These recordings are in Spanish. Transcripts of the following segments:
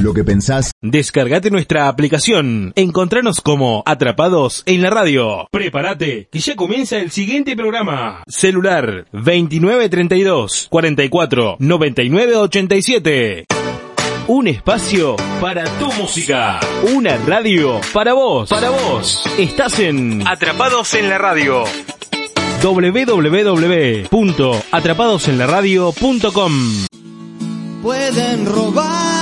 Lo que pensás. Descargate nuestra aplicación. Encontranos como Atrapados en la Radio. Prepárate, que ya comienza el siguiente programa. Celular 2932 44 99 87. Un espacio para tu música. Una radio para vos. Para vos. Estás en Atrapados en la Radio www.atrapadosenlaradio.com Pueden robarte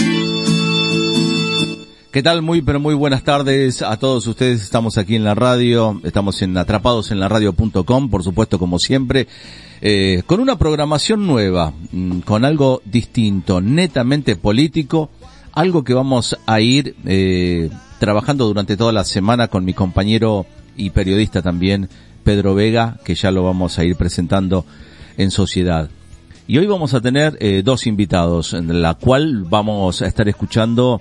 ¿Qué tal? Muy, pero muy buenas tardes a todos ustedes. Estamos aquí en la radio, estamos en atrapados en la radio.com, por supuesto, como siempre, eh, con una programación nueva, mm, con algo distinto, netamente político, algo que vamos a ir eh, trabajando durante toda la semana con mi compañero y periodista también, Pedro Vega, que ya lo vamos a ir presentando en sociedad. Y hoy vamos a tener eh, dos invitados, en la cual vamos a estar escuchando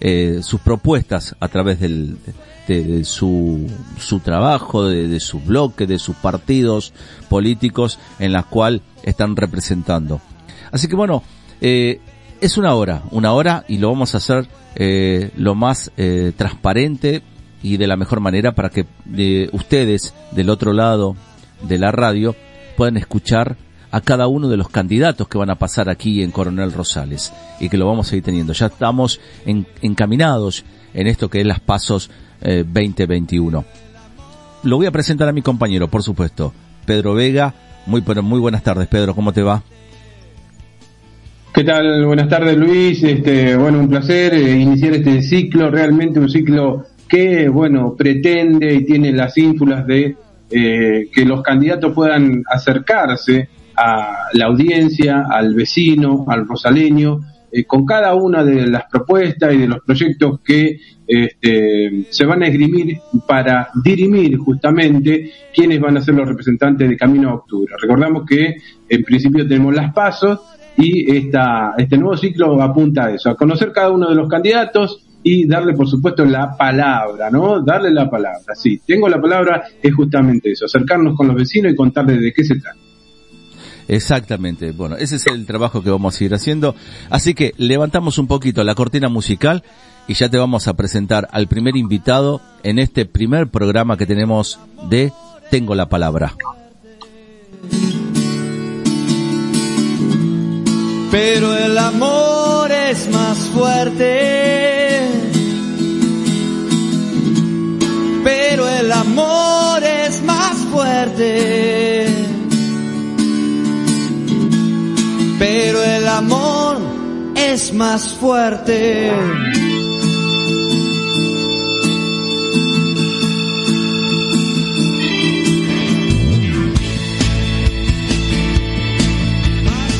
eh, sus propuestas a través del, de, su, su trabajo, de, de, su bloque, de sus partidos políticos en la cual están representando. Así que bueno, eh, es una hora, una hora y lo vamos a hacer eh, lo más eh, transparente y de la mejor manera para que eh, ustedes del otro lado de la radio puedan escuchar a cada uno de los candidatos que van a pasar aquí en Coronel Rosales y que lo vamos a ir teniendo. Ya estamos en, encaminados en esto que es las pasos eh, 2021. Lo voy a presentar a mi compañero, por supuesto, Pedro Vega. Muy, pero muy buenas tardes, Pedro. ¿Cómo te va? ¿Qué tal? Buenas tardes, Luis. Este, bueno, un placer eh, iniciar este ciclo, realmente un ciclo que, bueno, pretende y tiene las ínfulas de eh, que los candidatos puedan acercarse a la audiencia, al vecino, al rosaleño, eh, con cada una de las propuestas y de los proyectos que este, se van a esgrimir para dirimir justamente quiénes van a ser los representantes de Camino a Octubre. Recordamos que en principio tenemos las pasos y esta, este nuevo ciclo apunta a eso, a conocer cada uno de los candidatos, y darle, por supuesto, la palabra, ¿no? Darle la palabra. Sí, tengo la palabra, es justamente eso, acercarnos con los vecinos y contarles de qué se trata. Exactamente. Bueno, ese es el trabajo que vamos a ir haciendo. Así que levantamos un poquito la cortina musical y ya te vamos a presentar al primer invitado en este primer programa que tenemos de Tengo la palabra. Pero el amor es más fuerte. Pero el amor es más fuerte. Pero el amor es más fuerte. Más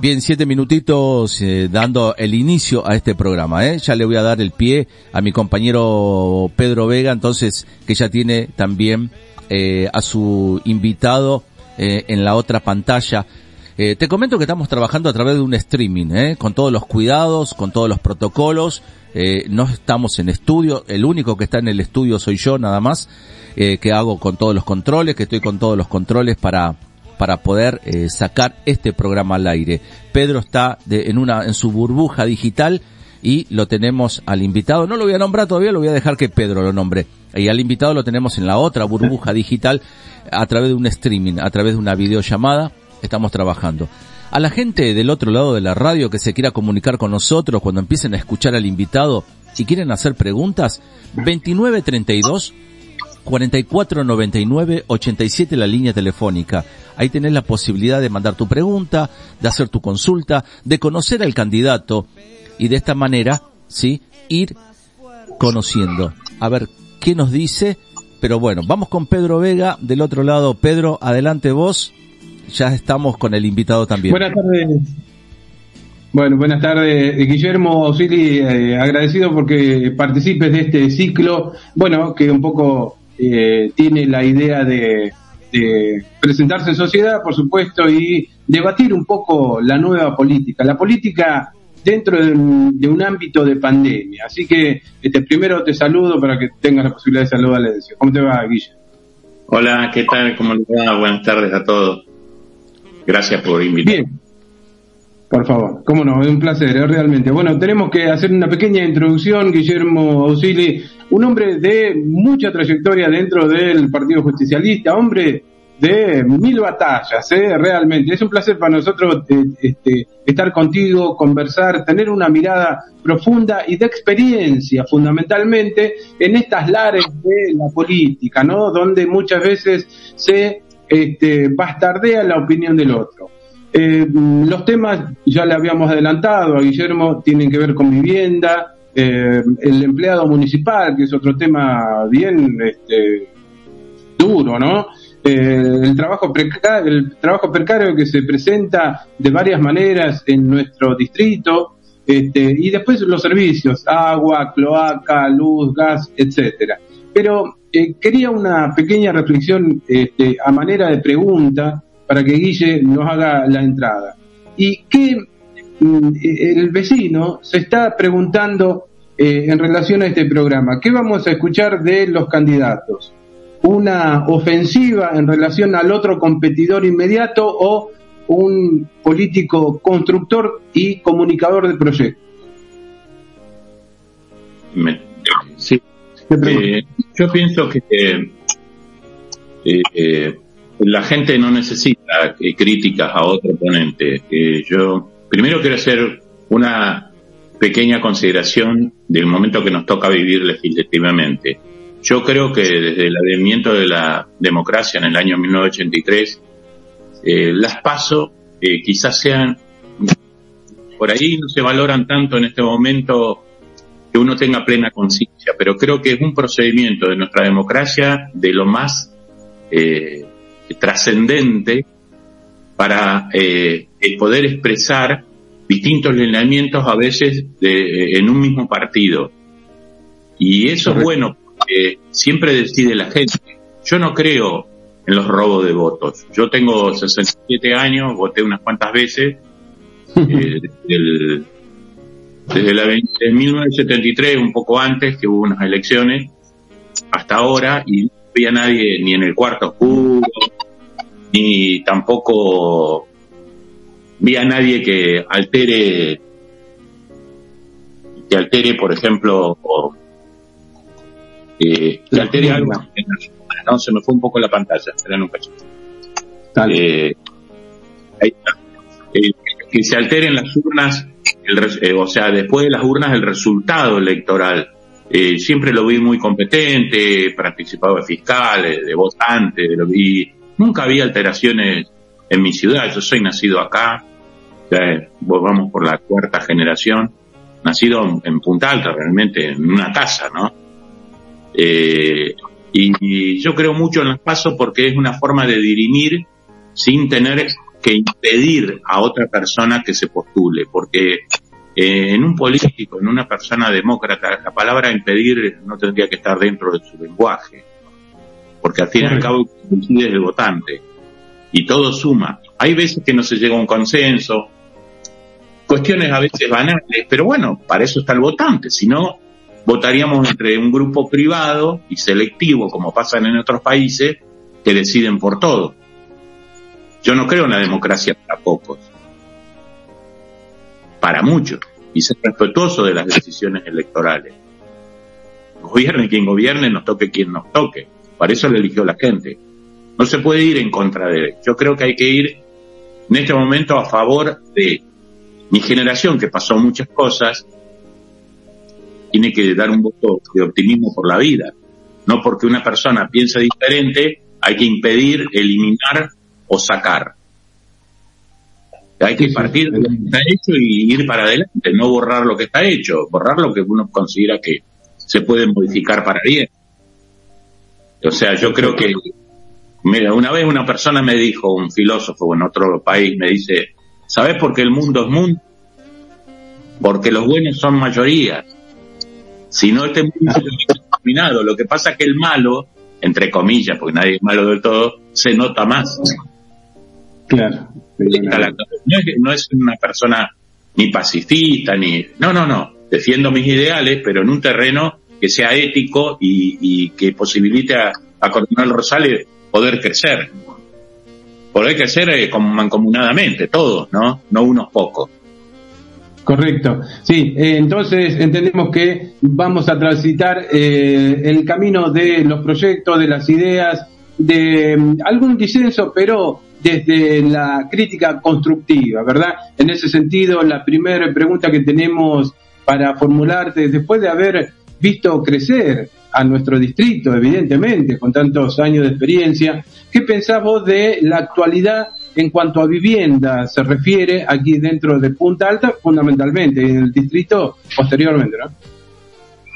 Bien, siete minutitos eh, dando el inicio a este programa. ¿eh? Ya le voy a dar el pie a mi compañero Pedro Vega, entonces que ya tiene también eh, a su invitado eh, en la otra pantalla. Eh, te comento que estamos trabajando a través de un streaming, ¿eh? con todos los cuidados, con todos los protocolos. Eh, no estamos en estudio, el único que está en el estudio soy yo nada más, eh, que hago con todos los controles, que estoy con todos los controles para para poder eh, sacar este programa al aire. Pedro está de, en una en su burbuja digital y lo tenemos al invitado. No lo voy a nombrar todavía, lo voy a dejar que Pedro lo nombre. Y al invitado lo tenemos en la otra burbuja digital a través de un streaming, a través de una videollamada. Estamos trabajando. A la gente del otro lado de la radio que se quiera comunicar con nosotros cuando empiecen a escuchar al invitado, si quieren hacer preguntas, 2932 4499 87 la línea telefónica. Ahí tenés la posibilidad de mandar tu pregunta, de hacer tu consulta, de conocer al candidato y de esta manera, sí, ir conociendo. A ver qué nos dice. Pero bueno, vamos con Pedro Vega del otro lado. Pedro, adelante vos. Ya estamos con el invitado también. Buenas tardes. Bueno, buenas tardes, Guillermo Osili, eh, agradecido porque participes de este ciclo, bueno, que un poco eh, tiene la idea de, de presentarse en sociedad, por supuesto, y debatir un poco la nueva política. La política dentro de un, de un ámbito de pandemia. Así que este primero te saludo para que tengas la posibilidad de saludar a la edición. ¿Cómo te va, Guille? Hola, ¿qué tal? ¿Cómo les va? Buenas tardes a todos. Gracias por invitarme. Bien. Por favor, cómo no, es un placer, es realmente. Bueno, tenemos que hacer una pequeña introducción, Guillermo Ausili, un hombre de mucha trayectoria dentro del Partido Justicialista, hombre de mil batallas, ¿eh? realmente. Es un placer para nosotros eh, este, estar contigo, conversar, tener una mirada profunda y de experiencia, fundamentalmente, en estas lares de la política, ¿no? Donde muchas veces se este, bastardea la opinión del otro. Eh, los temas, ya le habíamos adelantado a Guillermo, tienen que ver con vivienda, eh, el empleado municipal, que es otro tema bien este, duro, ¿no? Eh, el trabajo precario, el trabajo precario que se presenta de varias maneras en nuestro distrito, este, y después los servicios, agua, cloaca, luz, gas, etcétera. Pero eh, quería una pequeña reflexión este, a manera de pregunta para que Guille nos haga la entrada. Y que mm, el vecino se está preguntando eh, en relación a este programa, ¿qué vamos a escuchar de los candidatos? ¿Una ofensiva en relación al otro competidor inmediato o un político constructor y comunicador de proyectos? Me- sí. Eh, yo pienso que eh, eh, la gente no necesita eh, críticas a otro oponente. Eh, yo primero quiero hacer una pequeña consideración del momento que nos toca vivir legislativamente. Yo creo que desde el advenimiento de la democracia en el año 1983, eh, las paso quizás sean por ahí no se valoran tanto en este momento que uno tenga plena conciencia, pero creo que es un procedimiento de nuestra democracia de lo más eh, trascendente para eh, el poder expresar distintos lineamientos a veces de- en un mismo partido. Y eso es bueno, porque siempre decide la gente. Yo no creo en los robos de votos. Yo tengo 67 años, voté unas cuantas veces, eh, del- desde la, ve- de 1973, un poco antes, que hubo unas elecciones, hasta ahora, y no había nadie ni en el cuarto oscuro, ni tampoco vi a nadie que altere, que altere, por ejemplo, o, eh, que altere algo. No, se me fue un poco la pantalla, esperen un cachito. Eh, ahí está. Eh, que se alteren las urnas, el eh, o sea, después de las urnas el resultado electoral. Eh, siempre lo vi muy competente, participado de fiscales, de votantes, lo vi. Nunca había alteraciones en mi ciudad. Yo soy nacido acá, ya eh, vamos por la cuarta generación, nacido en- Punta Alta, realmente, en una casa, ¿no? Eh, y, y yo creo mucho en las pasos porque es una forma de dirimir sin tener que impedir a otra persona que se postule, porque eh, en un político, en una persona demócrata, la palabra impedir no tendría que estar dentro de su lenguaje, porque al fin y al cabo decide el votante y todo suma. hay veces que no se llega a un consenso, cuestiones a veces banales, pero bueno, para eso está el votante, si no, votaríamos entre un grupo privado y selectivo, como pasa en otros países, que deciden por todo. Yo no creo en la democracia para pocos, para muchos, y ser respetuoso de las decisiones electorales. Gobierne quien gobierne, nos toque quien nos toque. Para eso le eligió la gente. No se puede ir en contra de él. Yo creo que hay que ir en este momento a favor de mi generación, que pasó muchas cosas, tiene que dar un voto de optimismo por la vida. No porque una persona piense diferente, hay que impedir, eliminar o sacar. Hay que partir de lo que está hecho y ir para adelante, no borrar lo que está hecho, borrar lo que uno considera que se puede modificar para bien. O sea, yo creo que, mira, una vez una persona me dijo, un filósofo en otro país, me dice, ¿sabes por qué el mundo es mundo? Porque los buenos son mayoría. Si no, este mundo se dominado. Lo que pasa es que el malo, entre comillas, porque nadie es malo del todo, se nota más. Claro. No es, una persona ni pacifista, ni... No, no, no. Defiendo mis ideales, pero en un terreno que sea ético y, que posibilite a, a Coronel Rosales poder crecer. Poder crecer eh, mancomunadamente, todos, ¿no? No unos pocos. Correcto. Sí, eh, entonces entendemos que vamos a transitar eh, el camino de los proyectos, de las ideas, de mm, algún disenso, pero desde la crítica constructiva, ¿verdad? En ese sentido, la primera pregunta que tenemos para formularte, después de haber visto crecer a nuestro distrito, evidentemente, con tantos años de experiencia, ¿qué pensás vos de la actualidad en cuanto a vivienda se refiere aquí dentro de Punta Alta, fundamentalmente, y en el distrito posteriormente, ¿no?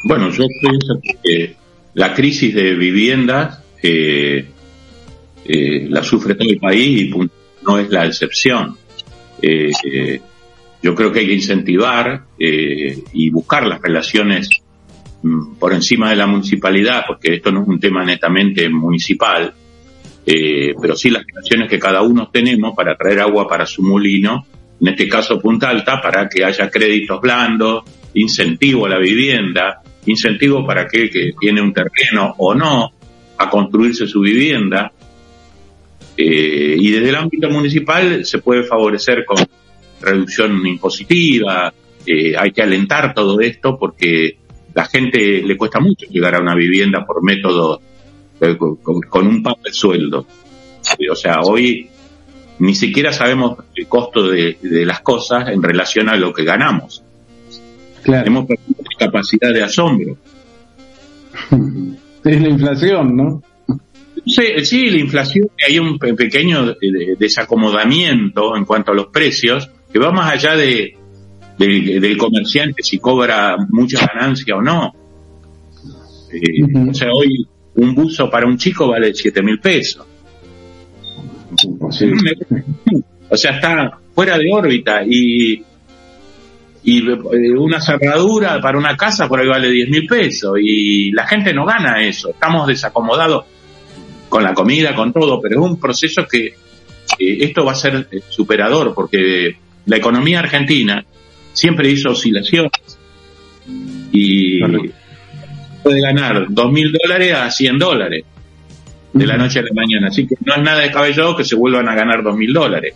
Bueno, yo pienso que la crisis de vivienda eh, eh, la sufre todo el país y no es la excepción. Eh, eh, yo creo que hay que incentivar y buscar las relaciones mm, por encima de la municipalidad, porque esto no es un tema netamente municipal, pero sí las relaciones que cada uno tenemos para traer agua para su molino, en este caso Punta Alta, para que haya créditos blandos, incentivo a la vivienda, incentivo para aquel que tiene un terreno o no a construirse su vivienda, eh, y desde el ámbito municipal se puede favorecer con reducción impositiva, eh, hay que alentar todo esto porque la gente le cuesta mucho llegar a una vivienda por método eh, con, un pan de sueldo. O sea, hoy ni siquiera sabemos el costo de, las cosas en relación a lo que ganamos. Claro. Hemos perdido capacidad de asombro. Es la inflación, ¿no? Sí, sí, la inflación, hay un pequeño desacomodamiento en cuanto a los precios, que va más allá de, del comerciante, si cobra mucha ganancia o no. Eh, o sea, hoy un buzo para un chico vale siete mil pesos. O sea, está fuera de órbita y, y eh, una cerradura para una casa por ahí vale diez mil pesos y la gente no gana eso. Estamos desacomodados con la comida, con todo, pero es un proceso que esto va a ser eh, superador porque la economía argentina siempre hizo oscilaciones y puede ganar dos mil dólares a 100 dólares de la noche a la mañana. Así que no es nada descabellado que se vuelvan a ganar dos mil dólares.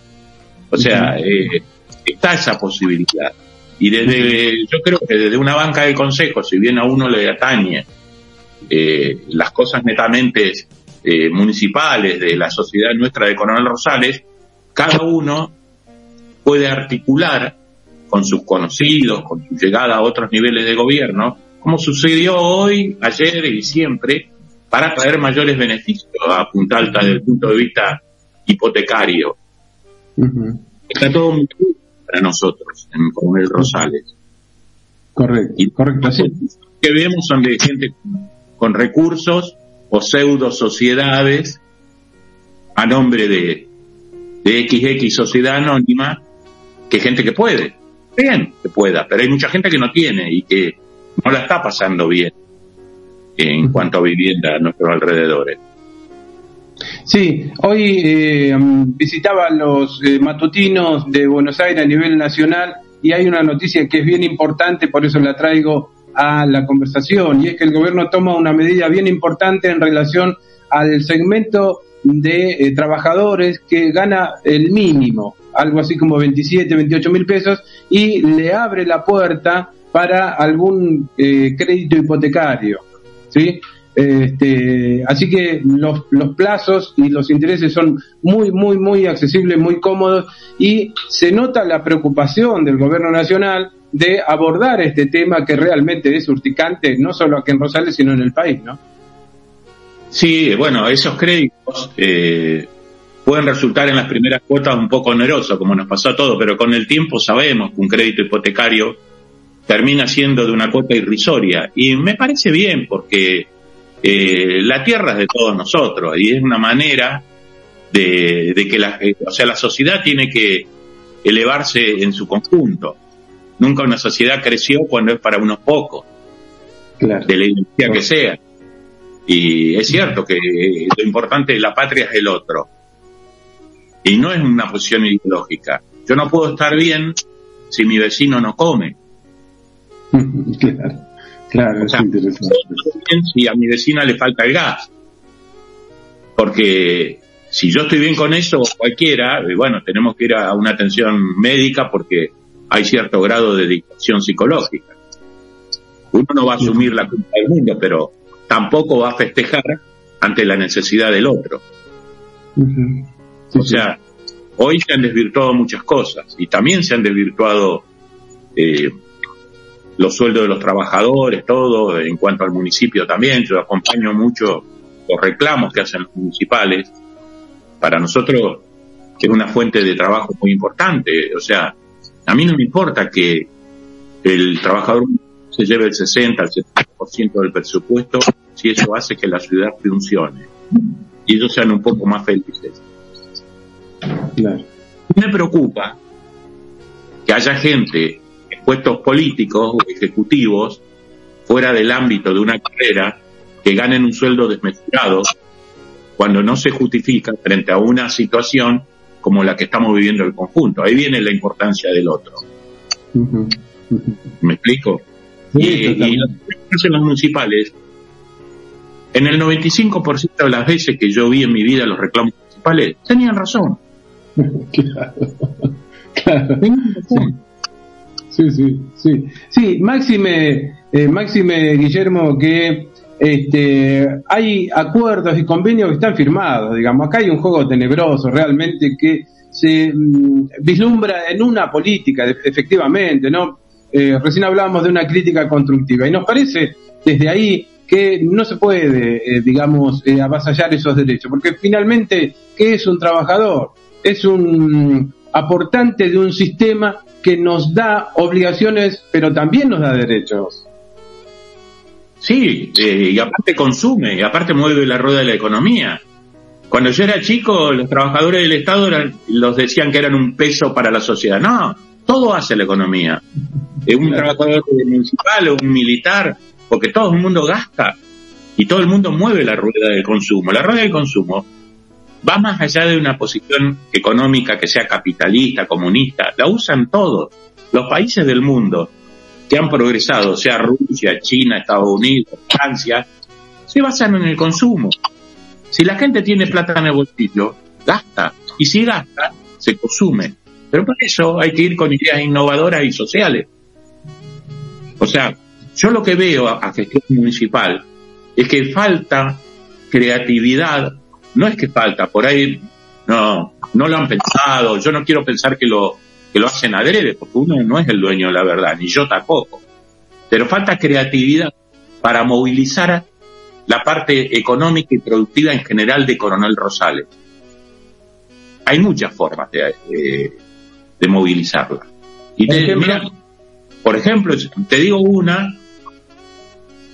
O sea, eh, está esa posibilidad. Y desde, yo creo que desde una banca del consejo, si bien a uno le atañe eh, las cosas netamente eh, municipales de la sociedad nuestra de Coronel Rosales, cada uno puede articular con sus conocidos, con su llegada a otros niveles de gobierno, como sucedió hoy, ayer y siempre, para traer mayores beneficios a Punta Alta desde el punto de vista hipotecario. Está todo muy bien para nosotros en Coronel Rosales. Correcto, y correcto. que vemos son de gente con recursos o pseudo sociedades a nombre de, de XX sociedad anónima que gente que puede. Bien, que pueda, pero hay mucha gente que no tiene y que no la está pasando bien en cuanto a vivienda a nuestros alrededores. Sí, hoy eh, visitaba los eh, matutinos de Buenos Aires a nivel nacional y hay una noticia que es bien importante, por eso la traigo a la conversación, y es que el gobierno toma una medida bien importante en relación al segmento de eh, trabajadores que gana el mínimo, algo así como 27, 28 mil pesos, y le abre la puerta para algún crédito hipotecario. ¿sí? Este, así que los plazos y los intereses son muy, muy, muy accesibles, muy cómodos y se nota la preocupación del gobierno nacional de abordar este tema que realmente es urticante, no solo aquí en Rosales, sino en el país, ¿no? Sí, bueno, esos créditos eh, pueden resultar en las primeras cuotas un poco onerosos, como nos pasó a todos, pero con el tiempo sabemos que un crédito hipotecario termina siendo de una cuota irrisoria. Y me parece bien porque eh, la tierra es de todos nosotros y es una manera de, que la, eh, o sea, la sociedad tiene que elevarse en su conjunto. Nunca una sociedad creció cuando es para unos pocos, de la identidad que sea. Y es cierto que lo importante de la patria es el otro. Y no es una posición ideológica. Yo no puedo estar bien si mi vecino no come. claro. Claro, Si a mi vecina le falta el gas. Porque si yo estoy bien con eso, cualquiera, eh, bueno, tenemos que ir a una atención médica porque hay cierto grado de dictación psicológica. Uno no va a asumir la culpa del mundo, pero tampoco va a festejar ante la necesidad del otro. o sea, hoy se han desvirtuado muchas cosas y también se han desvirtuado eh, los sueldos de los trabajadores, todo, en cuanto al municipio también, yo acompaño mucho los reclamos que hacen los municipales, para nosotros es una fuente de trabajo muy importante, o sea, a mí no me importa que el trabajador se lleve el 60, el 70% del presupuesto, si eso hace que la ciudad funcione y ellos sean un poco más felices. Me preocupa que haya gente puestos políticos o ejecutivos fuera del ámbito de una carrera que ganen un sueldo desmesurado cuando no se justifica frente a una situación como la que estamos viviendo el conjunto. Ahí viene la importancia del otro. ¿Me explico? y, y en los municipales, en el 95% de las veces que yo vi en mi vida los reclamos municipales, tenían razón. claro. Tenían razón. Sí, sí, sí. Sí, máxime, eh, máxime Guillermo, que este, hay acuerdos y convenios que están firmados, digamos. Acá hay un juego tenebroso realmente que se mm, vislumbra en una política, efectivamente, ¿no? Eh, recién hablábamos de una crítica constructiva y nos parece desde ahí que no se puede, eh, digamos, eh, avasallar esos derechos, porque finalmente, ¿qué es un trabajador? Es un aportante de un sistema que nos da obligaciones, pero también nos da derechos. Sí, eh, y aparte consume, y aparte mueve la rueda de la economía. Cuando yo era chico, los trabajadores del Estado los decían que eran un peso para la sociedad. No, todo hace la economía. Es un trabajador municipal, o un militar, porque todo el mundo gasta y todo el mundo mueve la rueda del consumo. La rueda del consumo va más allá de una posición económica que sea capitalista, comunista, la usan todos. Los países del mundo que han progresado, sea Rusia, China, Estados Unidos, Francia, se basan en el consumo. Si la gente tiene plata en el bolsillo, gasta. Y si gasta, se consume. Pero por eso hay que ir con ideas innovadoras y sociales. O sea, yo lo que veo a, gestión municipal es que falta creatividad no es que falta, por ahí no, no lo han pensado, yo no quiero pensar que lo, que lo hacen adrede, porque uno no es el dueño de la verdad, ni yo tampoco. Pero falta creatividad para movilizar la parte económica y productiva en general de Coronel Rosales. Hay muchas formas de, de, movilizarla. Y te, mira, por ejemplo, te digo una,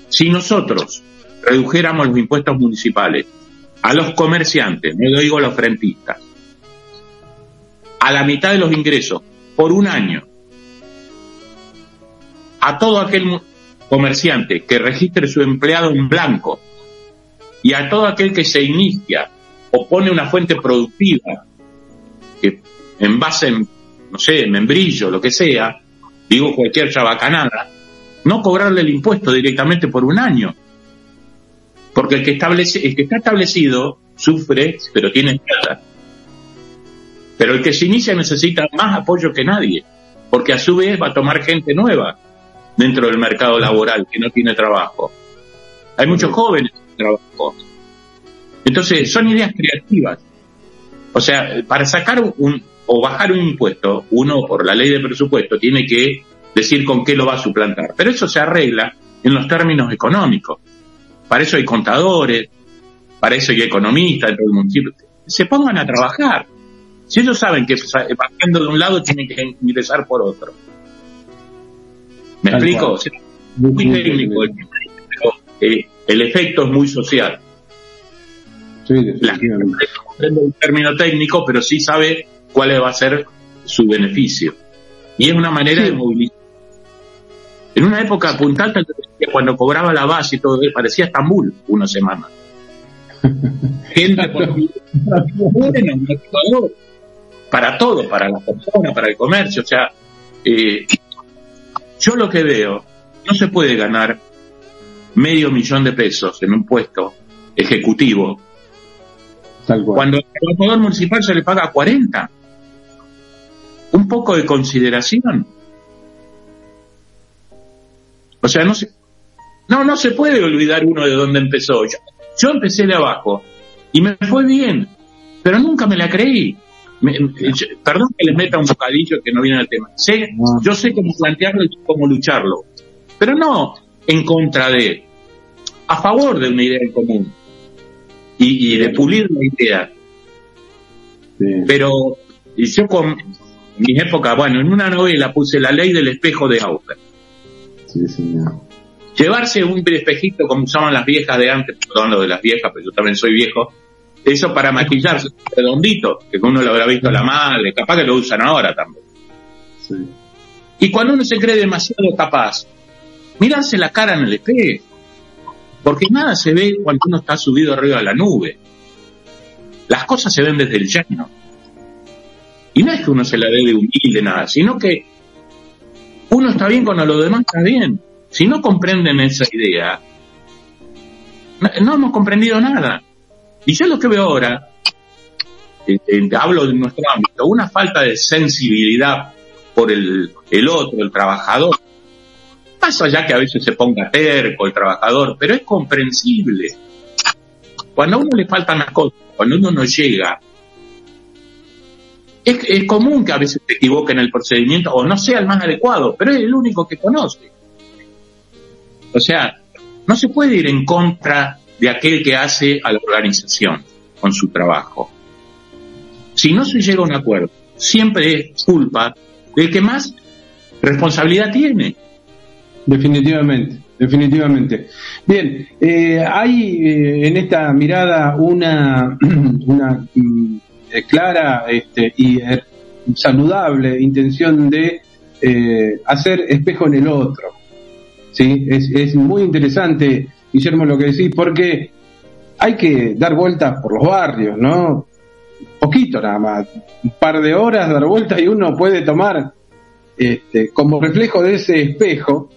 si nosotros redujéramos los impuestos municipales a los comerciantes, no lo digo a los frentistas, a la mitad de los ingresos por un año, a todo aquel comerciante que registre su empleado en blanco y a todo aquel que se inicia o pone una fuente productiva que en base en, no sé, membrillo, lo que sea, digo cualquier chabacanada, no cobrarle el impuesto directamente por un año. Porque el que, establece, el que está establecido sufre, pero tiene plata. Pero el que se inicia necesita más apoyo que nadie, porque a su vez va a tomar gente nueva dentro del mercado laboral que no tiene trabajo. Hay muchos jóvenes sin trabajo. Entonces, son ideas creativas. O sea, para sacar un, o bajar un impuesto, uno por la ley de presupuesto tiene que decir con qué lo va a suplantar. Pero eso se arregla en los términos económicos. Para eso hay contadores, para eso hay economistas en todo el municipio. Se pongan a trabajar. Si ellos saben que bajando de un lado tienen que ingresar por otro. ¿Me explico? muy técnico, pero eh, el efecto es muy social. Sí, la gente no comprende el término técnico, pero sí sabe cuál va a ser su beneficio. Y es una manera de movilizar. En una época puntal, cuando cobraba la base y todo, parecía Estambul una semana. Gente por bueno, para todo, para la persona, para el comercio. O sea, eh, yo lo que veo, no se puede ganar medio millón de pesos en un puesto ejecutivo cuando al trabajador municipal se le paga 40 un poco de consideración. O sea, no se, no, no se puede olvidar uno de dónde empezó. Yo, empecé de abajo y me fue bien, pero nunca me la creí. Perdón que les meta un bocadillo que no viene al tema. Sé, Yo sé cómo plantearlo y cómo lucharlo, pero no en contra de, a favor de una idea en común y, de pulir la idea. Pero yo con, mis épocas, bueno, en una novela puse la ley del espejo de Auger. Llevarse un espejito como usaban las viejas de antes, perdón lo de las viejas, pero yo también soy viejo, eso para maquillarse, redondito, que uno lo habrá visto a la madre, capaz que lo usan ahora también. Y cuando uno se cree demasiado capaz, mirarse la cara en el espejo, porque nada se ve cuando uno está subido arriba de la nube. Las cosas se ven desde el llano. Y no es que uno se la dé de humilde, nada, sino que uno está bien cuando lo demás está bien. Si no comprenden esa idea, no, hemos comprendido nada. Y yo lo que veo ahora, eh, eh, hablo de nuestro ámbito, una falta de sensibilidad por el, el otro, el trabajador. Pasa ya que a veces se ponga terco el trabajador, pero es comprensible. Cuando a uno le faltan las cosas, cuando uno no llega es, común que a veces se equivoque en el procedimiento o no sea el más adecuado, pero es el único que conoce. O sea, no se puede ir en contra de aquel que hace a la organización con su trabajo. Si no se llega a un acuerdo, siempre es culpa del que más responsabilidad tiene. Definitivamente, definitivamente. Bien, eh, hay eh, en esta mirada una, una mm, eh, clara este, y saludable intención de hacer espejo en el otro. ¿sí? Es, es muy interesante, Guillermo, lo que decís, porque hay que dar vueltas por los barrios, ¿no? Poquito nada más, un par de horas dar vueltas y uno puede tomar este, como reflejo de ese espejo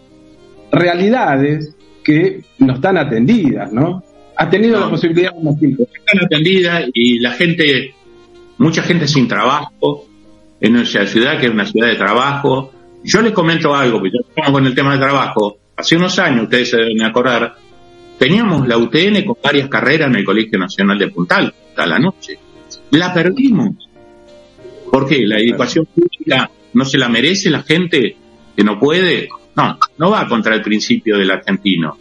realidades que no están atendidas, ¿no? Has tenido la posibilidad de Están atendidas y la gente mucha gente sin trabajo en nuestra ciudad, que es una ciudad de trabajo. Yo les comento algo, porque yo estamos con el tema del trabajo. Hace unos años, ustedes se deben acordar, teníamos la UTN con varias carreras en el Colegio Nacional de Puntal, a la noche. La perdimos. ¿Por qué? ¿La educación pública no se la merece la gente que no puede? No, no va contra el principio del argentino.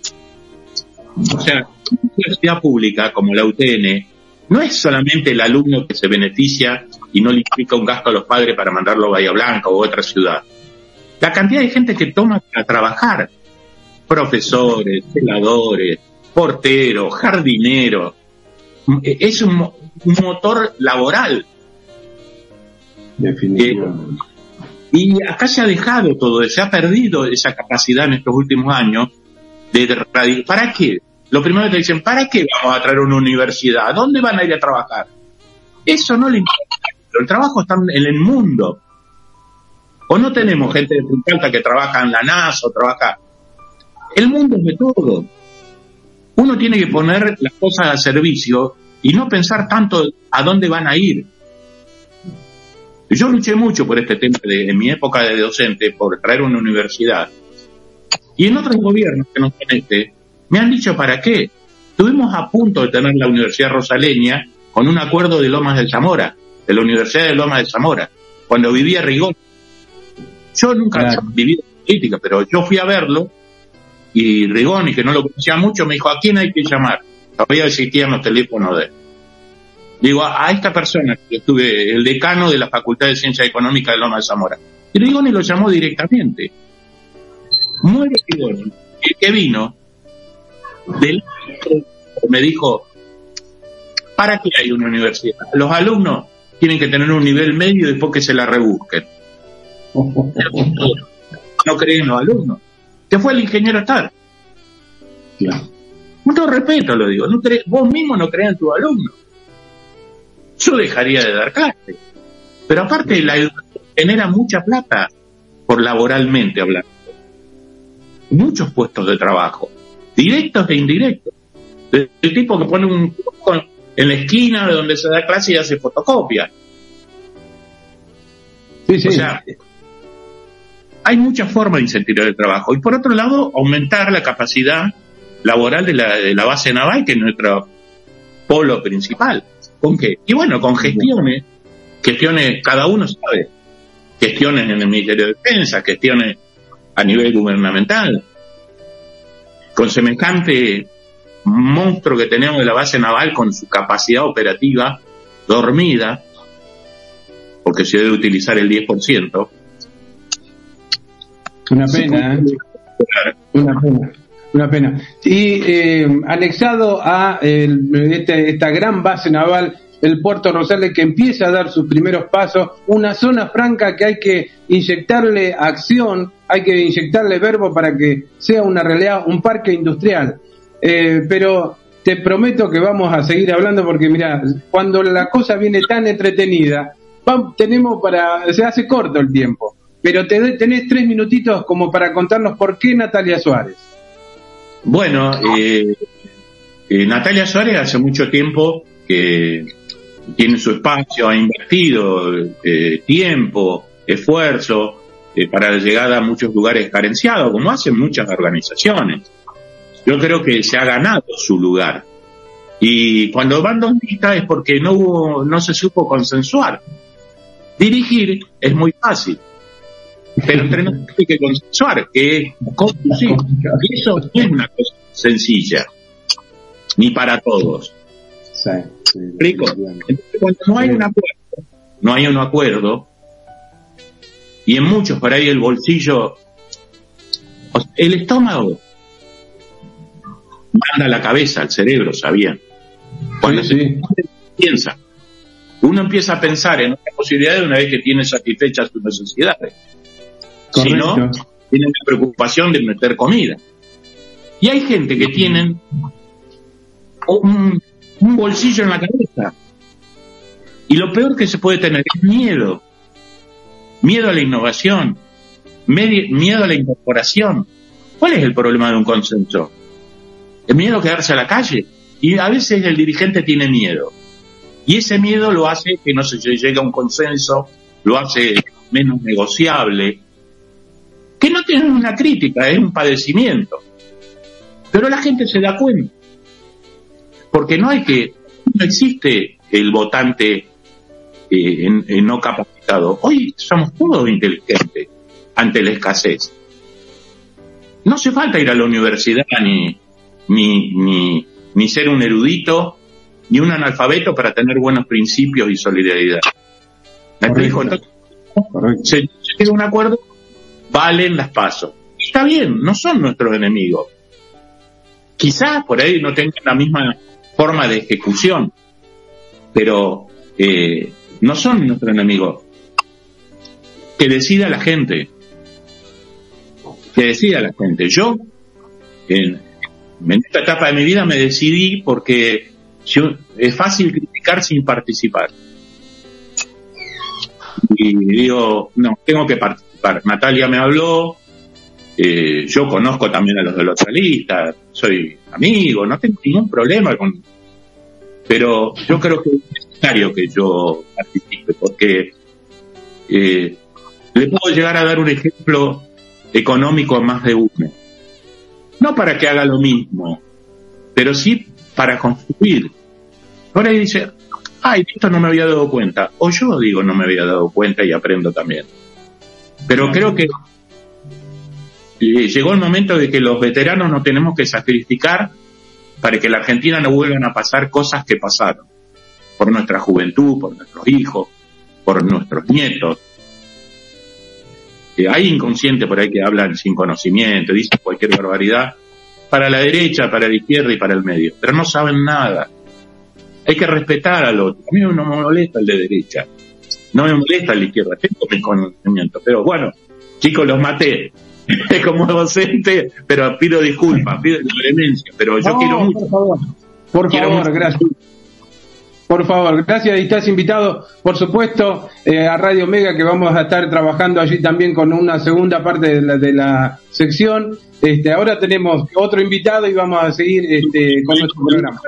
O sea, una universidad pública como la UTN no es solamente el alumno que se beneficia y no le implica un gasto a los padres para mandarlo a Bahía Blanca o otra ciudad. La cantidad de gente que toma para trabajar, profesores, celadores, porteros, jardineros, es un, motor laboral. Definitivamente. Eh, y acá se ha dejado todo, se ha perdido esa capacidad en estos últimos años de ¿Para qué? lo primero que te dicen, ¿para qué vamos a traer una universidad? ¿A dónde van a ir a trabajar? Eso no le importa. Pero el trabajo está en el mundo. O no tenemos gente de Punta que trabaja en la NASA o trabaja... El mundo es de todo. Uno tiene que poner las cosas a servicio y no pensar tanto a dónde van a ir. Yo luché mucho por este tema de, en mi época de docente, por traer una universidad. Y en otros gobiernos que nos este, me han dicho para qué. Estuvimos a punto de tener la Universidad Rosaleña con un acuerdo de Lomas de Zamora, de la Universidad de Lomas de Zamora, cuando vivía Rigón. Yo nunca viví en política, pero yo fui a verlo y Rigoni, que no lo conocía mucho, me dijo, ¿a quién hay que llamar? Todavía existían los teléfonos de él. Digo, a, esta persona, que estuve, el decano de la Facultad de Ciencia Económica de Loma de Zamora. Y Rigoni lo llamó directamente. Muere Rigoni, el que vino, del, me dijo, ¿para qué hay una universidad? Los alumnos tienen que tener un nivel medio después que se la rebusquen. no creen los alumnos que fue el ingeniero estar. Claro. Con todo respeto lo digo, no vos mismo no creas en tu alumno. Yo dejaría de dar clase. Pero aparte la educación genera mucha plata por laboralmente hablando. Muchos puestos de trabajo, directos e indirectos. El tipo que pone un en la esquina de donde se da clase y hace fotocopia. Sí, sí. O sea, hay muchas formas de incentivar el trabajo. Y por otro lado, aumentar la capacidad laboral de la, de la base naval, que es nuestro polo principal. ¿Con qué? Y bueno, con gestiones, gestiones, cada uno sabe, gestiones en el Ministerio de Defensa, gestiones a nivel gubernamental, con semejante monstruo que tenemos de la base naval con su capacidad operativa dormida, porque se debe utilizar el 10%, una pena, ¿eh? Una pena. Una pena. Y eh, anexado a este, esta gran base naval, el puerto Rosales, que empieza a dar sus primeros pasos, una zona franca que hay que inyectarle acción, hay que inyectarle verbo para que sea una realidad, un parque industrial. Eh, pero te prometo que vamos a seguir hablando porque, mira, cuando la cosa viene tan entretenida, tenemos para, se hace corto el tiempo pero te, tenés tres minutitos como para contarnos por qué Natalia Suárez. Bueno, eh, eh, Natalia Suárez hace mucho tiempo que tiene su espacio, ha invertido eh, tiempo, esfuerzo para la llegada a muchos lugares carenciados, como hacen muchas organizaciones. Yo creo que se ha ganado su lugar. Y cuando van listas es porque no hubo, no se supo consensuar. Dirigir es muy fácil pero hay que consensuar, que es conducir. Y eso no es una cosa sencilla, ni para todos. Sí, cuando no hay un acuerdo, no hay un acuerdo, y en muchos por ahí el bolsillo, el estómago manda la cabeza al cerebro, ¿sabían? Cuando se piensa, uno empieza a pensar en otras posibilidades una vez que tiene satisfechas sus necesidades. Si no, tienen la preocupación de meter comida. Y hay gente que tienen un, bolsillo en la cabeza. Y lo peor que se puede tener es miedo. Miedo a la innovación. Miedo a la incorporación. ¿Cuál es el problema de un consenso? El miedo a quedarse a la calle. Y a veces el dirigente tiene miedo. Y ese miedo lo hace que no se llegue a un consenso, lo hace menos negociable, que no tienen una crítica, es un padecimiento. Pero la gente se da cuenta. Porque no hay que, no existe el votante eh, no capacitado. Hoy somos todos inteligentes ante la escasez. No hace falta ir a la universidad ni, ni, ni, ser un erudito ni un analfabeto para tener buenos principios y solidaridad. Se, se un acuerdo valen las pasos. Está bien, no son nuestros enemigos. Quizás por ahí no tengan la misma forma de ejecución, pero eh, no son nuestros enemigos. Que decida la gente. Que decida la gente. Yo, en esta etapa de mi vida me decidí porque es fácil criticar sin participar. Y digo, no, tengo que participar. Natalia me habló, eh, yo conozco también a los de los lista, soy amigo, no tengo ningún problema con... Pero yo creo que es necesario que yo participe, porque eh, le puedo llegar a dar un ejemplo económico a más de uno. No para que haga lo mismo, pero sí para construir. Ahora dice, ay, esto no me había dado cuenta. O yo digo, no me había dado cuenta y aprendo también. Pero creo que llegó el momento de que los veteranos no tenemos que sacrificar para que la Argentina no vuelvan a pasar cosas que pasaron. Por nuestra juventud, por nuestros hijos, por nuestros nietos. Eh, hay inconscientes por ahí que hablan sin conocimiento, dicen cualquier barbaridad, para la derecha, para la izquierda y para el medio, pero no saben nada. Hay que respetar al otro. A mí no me molesta el de derecha, no me molesta de izquierda, tengo mi conocimiento, pero bueno, chicos, los maté. como docente, pero pido disculpas, pido clemencia, pero yo quiero mucho. Por favor, por favor gracias. Por favor, gracias. Y estás invitado, por supuesto, eh, a Radio Mega, que vamos a estar trabajando allí también con una segunda parte de la, de la sección. Este, ahora tenemos otro invitado y vamos a seguir este, con nuestro programa.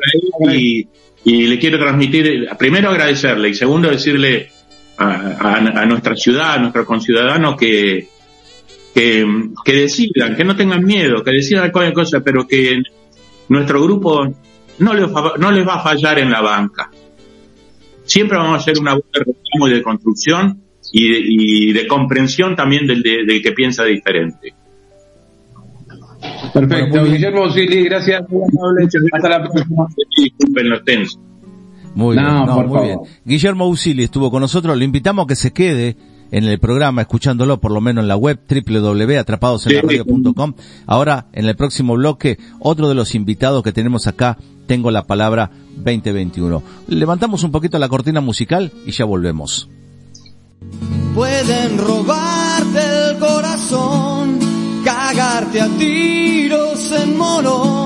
Y, y, le quiero transmitir, primero agradecerle y segundo decirle a, a, nuestra ciudad, a nuestros conciudadanos que, que, que, decidan, que no tengan miedo, que decidan cualquier cosa, pero que nuestro grupo no les, no les va a fallar en la banca siempre vamos a hacer una voz de reclamo y de construcción y de, y de comprensión también del, del, que piensa diferente. Perfecto, Guillermo Usili, gracias. Hasta la próxima. Disculpen los tensos. Muy bien, no, muy bien. Guillermo Usili estuvo con nosotros, le invitamos a que se quede en el programa escuchándolo por lo menos en la web www.atrapadosenlaradio.com. Ahora, en el próximo bloque, otro de los invitados que tenemos acá, tengo la palabra 2021. Levantamos un poquito la cortina musical y ya volvemos. Pueden robarte el corazón, cagarte a tiros en morón,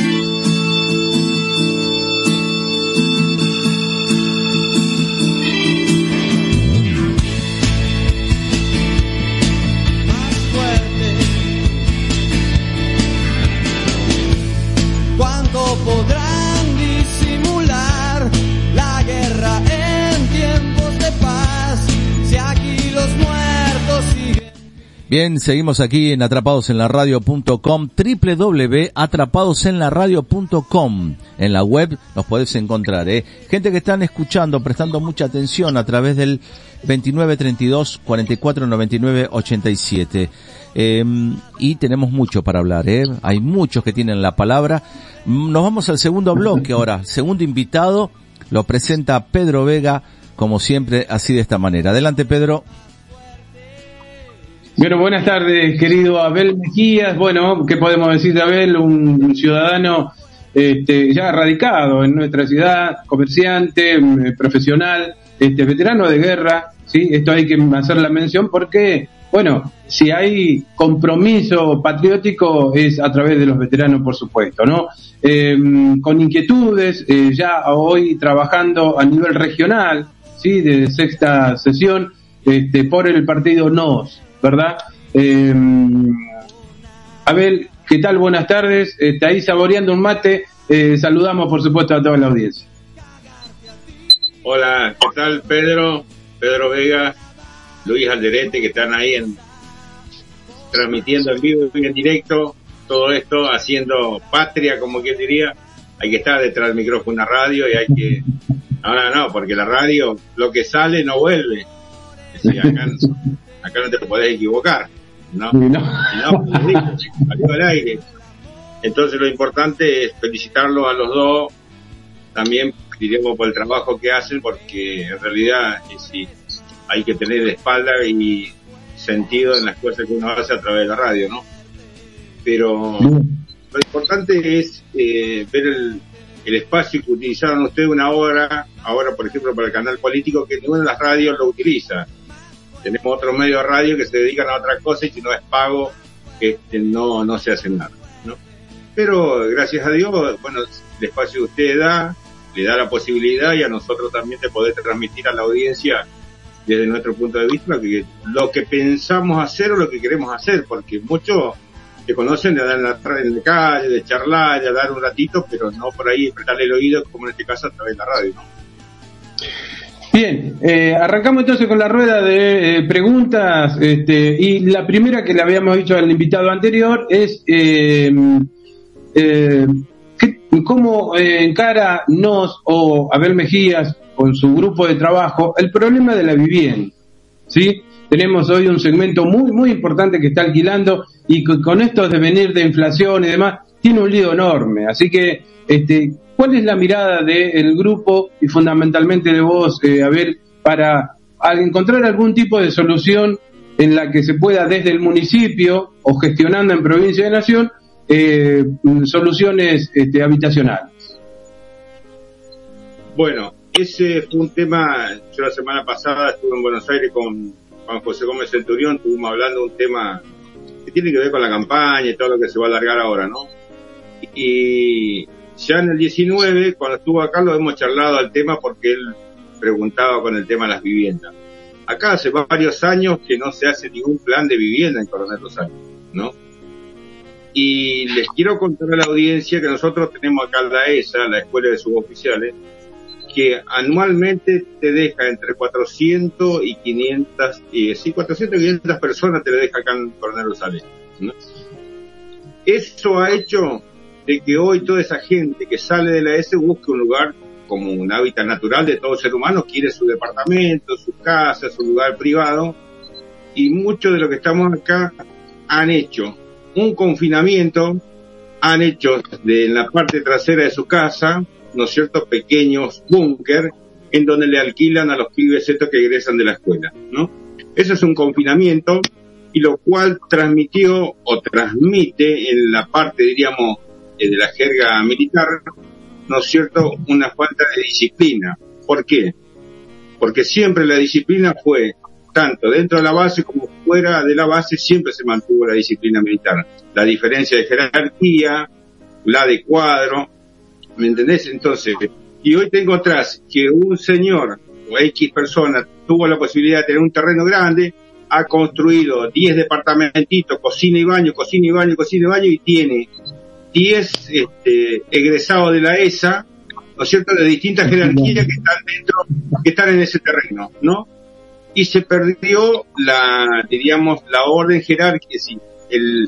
Bien, seguimos aquí en atrapadosenlaradio.com, www.atrapadosenlaradio.com. En la web nos podés encontrar, ¿eh? Gente que están escuchando, prestando mucha atención a través del 2932 4499 87. y tenemos mucho para hablar, ¿eh? Hay muchos que tienen la palabra. Nos vamos al segundo bloque ahora. Segundo invitado lo presenta Pedro Vega, como siempre, así de esta manera. Adelante, Pedro. Bueno, buenas tardes, querido Abel Mejías. Bueno, ¿qué podemos decir de Abel? Un ciudadano este, ya radicado en nuestra ciudad, comerciante, mm, profesional, este, veterano de guerra. ¿sí? Esto hay que hacer la mención porque, bueno, si hay compromiso patriótico es a través de los veteranos, por supuesto, ¿no? Em, con inquietudes, eh, ya hoy trabajando a nivel regional, ¿sí? De sexta sesión, este, por el partido NOS. ¿Verdad? Eh, Abel, ¿qué tal? Buenas tardes. Está ahí saboreando un mate. Eh, saludamos, por supuesto, a toda la audiencia. Hola, ¿qué tal, Pedro? Pedro Vega, Luis Alderete, que están ahí en, transmitiendo en vivo y en directo todo esto, haciendo patria, como quien diría, hay que estar detrás del micrófono una radio y hay que... Ahora no, porque la radio, lo que sale no vuelve. No te podés equivocar. ¿no? No, no salió al aire. Entonces lo importante es felicitarlo a los dos, también diremos por el trabajo que hacen, porque en realidad sí, hay que tener espalda y sentido en las cosas que uno hace a través de la radio, ¿no? Pero lo importante es eh, ver el, espacio que utilizaron ustedes una hora, ahora por ejemplo para el canal político, que ninguna de las radios lo utiliza. Tenemos otros medios de radio que se dedican a otra cosa y si no es pago, este, no, no se hace nada. ¿no? Pero gracias a Dios, bueno, el espacio que usted da, le da la posibilidad y a nosotros también de poder transmitir a la audiencia desde nuestro punto de vista lo que, lo que pensamos hacer o lo que queremos hacer, porque muchos te conocen de dar en la, en la calle, de charlar, de dar un ratito, pero no por ahí prestarle el oído, como en este caso a través de la radio, ¿no? Bien, eh, arrancamos entonces con la rueda de eh, preguntas este, y la primera que le habíamos dicho al invitado anterior es eh, eh ¿cómo encara nos o Abel Mejías con su grupo de trabajo el problema de la vivienda? ¿Sí? Tenemos hoy un segmento muy, muy importante que está alquilando y con, esto de venir de inflación y demás, tiene un lío enorme. Así que, este, ¿cuál es la mirada del grupo y fundamentalmente de vos, eh, a ver, para encontrar algún tipo de solución en la que se pueda desde el municipio o gestionando en provincia de nación eh, soluciones este, habitacionales? Bueno, ese fue un tema, yo la semana pasada estuve en Buenos Aires con Juan José Gómez Centurión, estuvimos hablando de un tema que tiene que ver con la campaña y todo lo que se va a alargar ahora, ¿no? Y ya en el 19, cuando estuvo acá, lo hemos charlado al tema porque él preguntaba con el tema de las viviendas. Acá hace varios años que no se hace ningún plan de vivienda en Coronel Rosario, ¿no? Y les quiero contar a la audiencia que nosotros tenemos acá la ESA, la Escuela de Suboficiales, que anualmente te deja entre 400 y 500, y sí, 400 y 500 personas te deja acá en Coronel Rosales. Eso ha hecho de que hoy toda esa gente que sale de la S busque un lugar como un hábitat natural de todo ser humano, quiere su departamento, su casa, su lugar privado, y muchos de los que estamos acá han hecho un confinamiento, han hecho de la parte trasera de su casa ¿no es cierto?, pequeños búnker en donde le alquilan a los pibes estos que egresan de la escuela, ¿no? Eso es un confinamiento y lo cual transmitió o transmite en la parte, diríamos, de la jerga militar, ¿no es cierto?, una falta de disciplina. ¿Por qué? Porque siempre la disciplina fue, tanto dentro de la base como fuera de la base, siempre se mantuvo la disciplina militar. La diferencia de jerarquía, la de cuadro, ¿Me entendés? Entonces, y hoy tengo atrás que un señor o X persona tuvo la posibilidad de tener un terreno grande, ha construido 10 departamentitos, cocina y baño, cocina y baño, cocina y baño, y tiene 10 este, egresados de la ESA, ¿no es cierto?, de distintas jerarquías que están dentro, que están en ese terreno, ¿no? Y se perdió la, diríamos, la orden jerárquica, el,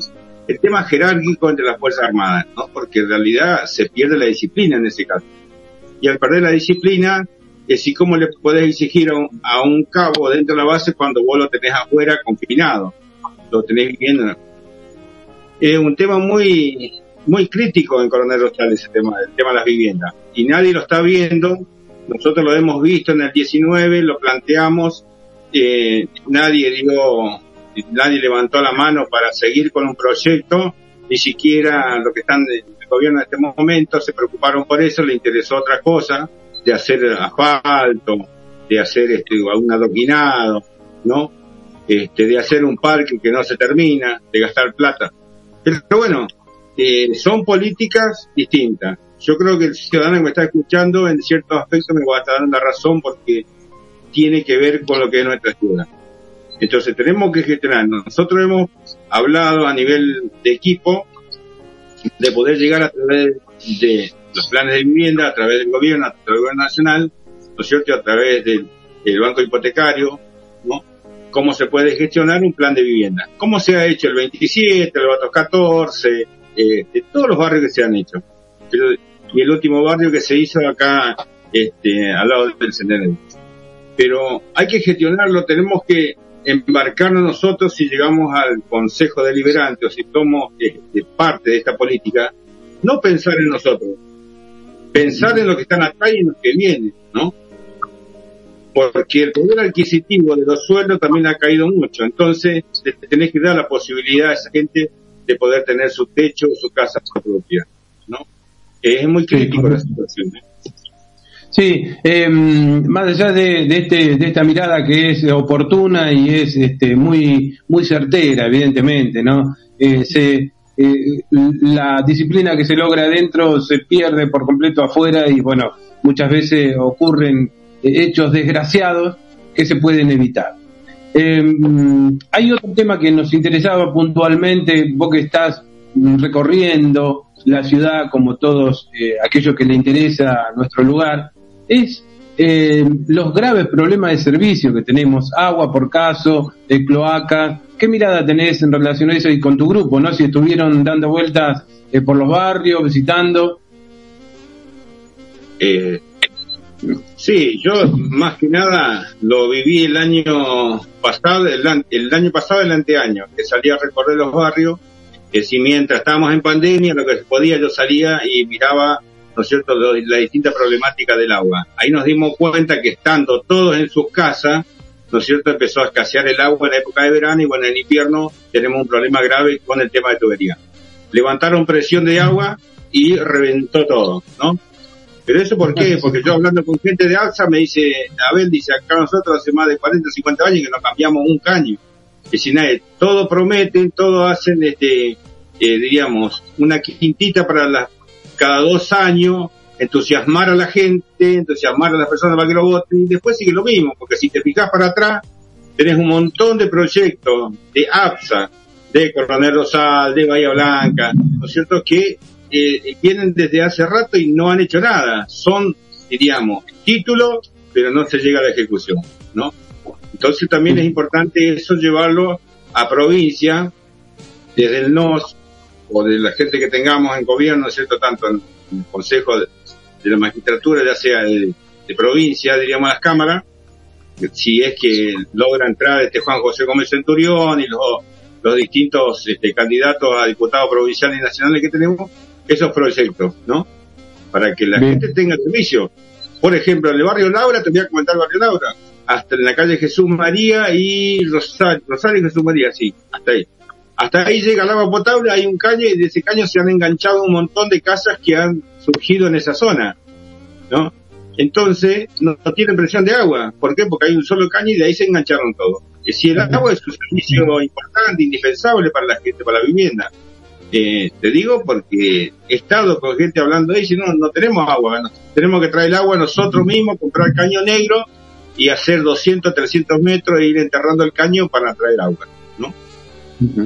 el tema jerárquico entre las Fuerzas Armadas, ¿no? Porque en realidad se pierde la disciplina en ese caso. Y al perder la disciplina, es así como le puedes exigir a un, cabo dentro de la base cuando vos lo tenés afuera confinado, lo tenés viviendo. Es un tema muy, muy crítico en Coronel Rosales ese tema, el tema de las viviendas. Y nadie lo está viendo. Nosotros lo hemos visto en el 19, lo planteamos, eh, nadie dio nadie levantó la mano para seguir con un proyecto, ni siquiera los que están en el gobierno en este momento se preocuparon por eso, le interesó otra cosa, de hacer asfalto, de hacer este, un adoquinado, ¿no? Este, de hacer un parque que no se termina, de gastar plata. Pero bueno, eh, son políticas distintas. Yo creo que el ciudadano que me está escuchando en ciertos aspectos me va a estar dando la razón porque tiene que ver con lo que es nuestra ciudad. Entonces tenemos que gestionar. Nosotros hemos hablado a nivel de equipo de poder llegar a través de los planes de vivienda, a través del gobierno, a través del gobierno nacional, ¿no es cierto?, a través del, Banco Hipotecario, ¿no? cómo se puede gestionar un plan de vivienda. ¿Cómo se ha hecho el 27, el Batos 14, eh, de todos los barrios que se han hecho? y el último barrio que se hizo acá este, al lado del sendero. Pero hay que gestionarlo, tenemos que embarcarnos nosotros si llegamos al Consejo Deliberante o si somos este, parte de esta política, no pensar en nosotros, pensar en lo que están atrás y en lo que viene, ¿no? Porque el poder adquisitivo de los sueldos también ha caído mucho, entonces tenés que dar la posibilidad a esa gente de poder tener su techo, su casa propia, ¿no? Es muy crítico la situación. ¿eh? Sí, eh, más allá de, este, de esta mirada que es oportuna y es este, muy, muy certera, evidentemente, ¿no? Eh, se, eh, la disciplina que se logra adentro se pierde por completo afuera y bueno, muchas veces ocurren hechos desgraciados que se pueden evitar. Em, hay otro tema que nos interesaba puntualmente, vos que estás recorriendo la ciudad como todos aquellos que le interesa nuestro lugar, es eh, los graves problemas de servicio que tenemos, agua por caso, de cloaca. ¿Qué mirada tenés en relación a eso y con tu grupo, no? Si estuvieron dando vueltas eh, por los barrios, visitando. Eh, sí, yo más que nada lo viví el año pasado, el, año pasado, el anteaño, que salía a recorrer los barrios, que si mientras estábamos en pandemia, lo que se podía, yo salía y miraba ¿no es cierto?, la distinta problemática del agua. Ahí nos dimos cuenta que estando todos en sus casas, ¿no es cierto?, empezó a escasear el agua en la época de verano y bueno, en invierno tenemos un problema grave con el tema de tubería. Levantaron presión de agua y reventó todo, ¿no? Pero eso por qué? Porque yo hablando con gente de AXA me dice, Abel dice, acá nosotros hace más de 40 o 50 años que no cambiamos un caño. Que si nadie, todo prometen, todo hacen, este, eh, diríamos, una quintita para las cada dos años entusiasmar a la gente, entusiasmar a las personas para que lo voten y después sigue lo mismo, porque si te fijas para atrás, tenés un montón de proyectos de APSA, de Coronel Rosal, de Bahía Blanca, ¿no es cierto?, que eh, vienen desde hace rato y no han hecho nada. Son, diríamos, títulos, pero no se llega a la ejecución, ¿no? Entonces también es importante eso llevarlo a provincia, desde el NOS, o de la gente que tengamos en gobierno, ¿cierto? Tanto en el Consejo de, la Magistratura, ya sea de, provincia, diríamos las cámaras, si es que logra entrar este Juan José Gómez Centurión y los, los distintos este, candidatos a diputados provinciales y nacionales que tenemos, esos proyectos, ¿no? Para que la gente tenga servicio. Por ejemplo, en el barrio Laura, te voy a comentar el barrio Laura, hasta en la calle Jesús María y Rosario, Rosario y Jesús María, sí, hasta ahí. Hasta ahí llega el agua potable, hay un caño y de ese caño se han enganchado un montón de casas que han surgido en esa zona, ¿no? Entonces, no, tienen presión de agua. ¿Por qué? Porque hay un solo caño y de ahí se engancharon todos. Si el agua es un servicio importante, indispensable para la gente, para la vivienda. Eh, te digo porque he estado con gente hablando de eso y no, no tenemos agua. tenemos que traer el agua nosotros mismos, comprar caño negro y hacer 200, 300 metros e ir enterrando el caño para traer agua, ¿no?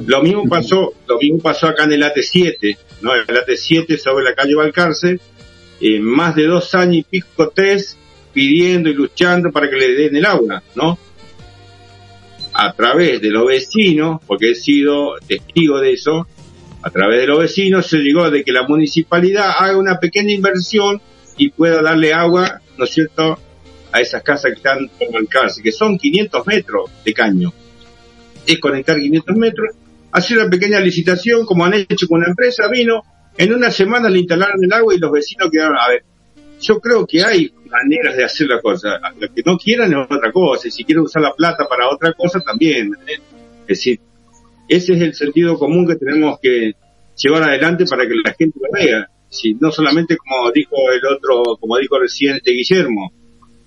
Lo mismo pasó, lo mismo pasó acá en el AT7, ¿no? El AT7 sobre la calle Valcárcel, eh, más de dos años y pico, tres, pidiendo y luchando para que le den el agua, ¿no? A través de los vecinos, porque he sido testigo de eso, a través de los vecinos se llegó de que la municipalidad haga una pequeña inversión y pueda darle agua, ¿no es cierto?, a esas casas que están en Valcárcel, que son 500 metros de caño. Es conectar 500 metros, hacer una pequeña licitación, como han hecho con una empresa, vino, en una semana le instalaron el agua y los vecinos quedaron, a ver, yo creo que hay maneras de hacer la cosa, lo que no quieran es otra cosa, y si quieren usar la plata para otra cosa también, es decir, ese es el sentido común que tenemos que llevar adelante para que la gente lo vea, si no solamente como dijo el otro, como dijo recién este Guillermo,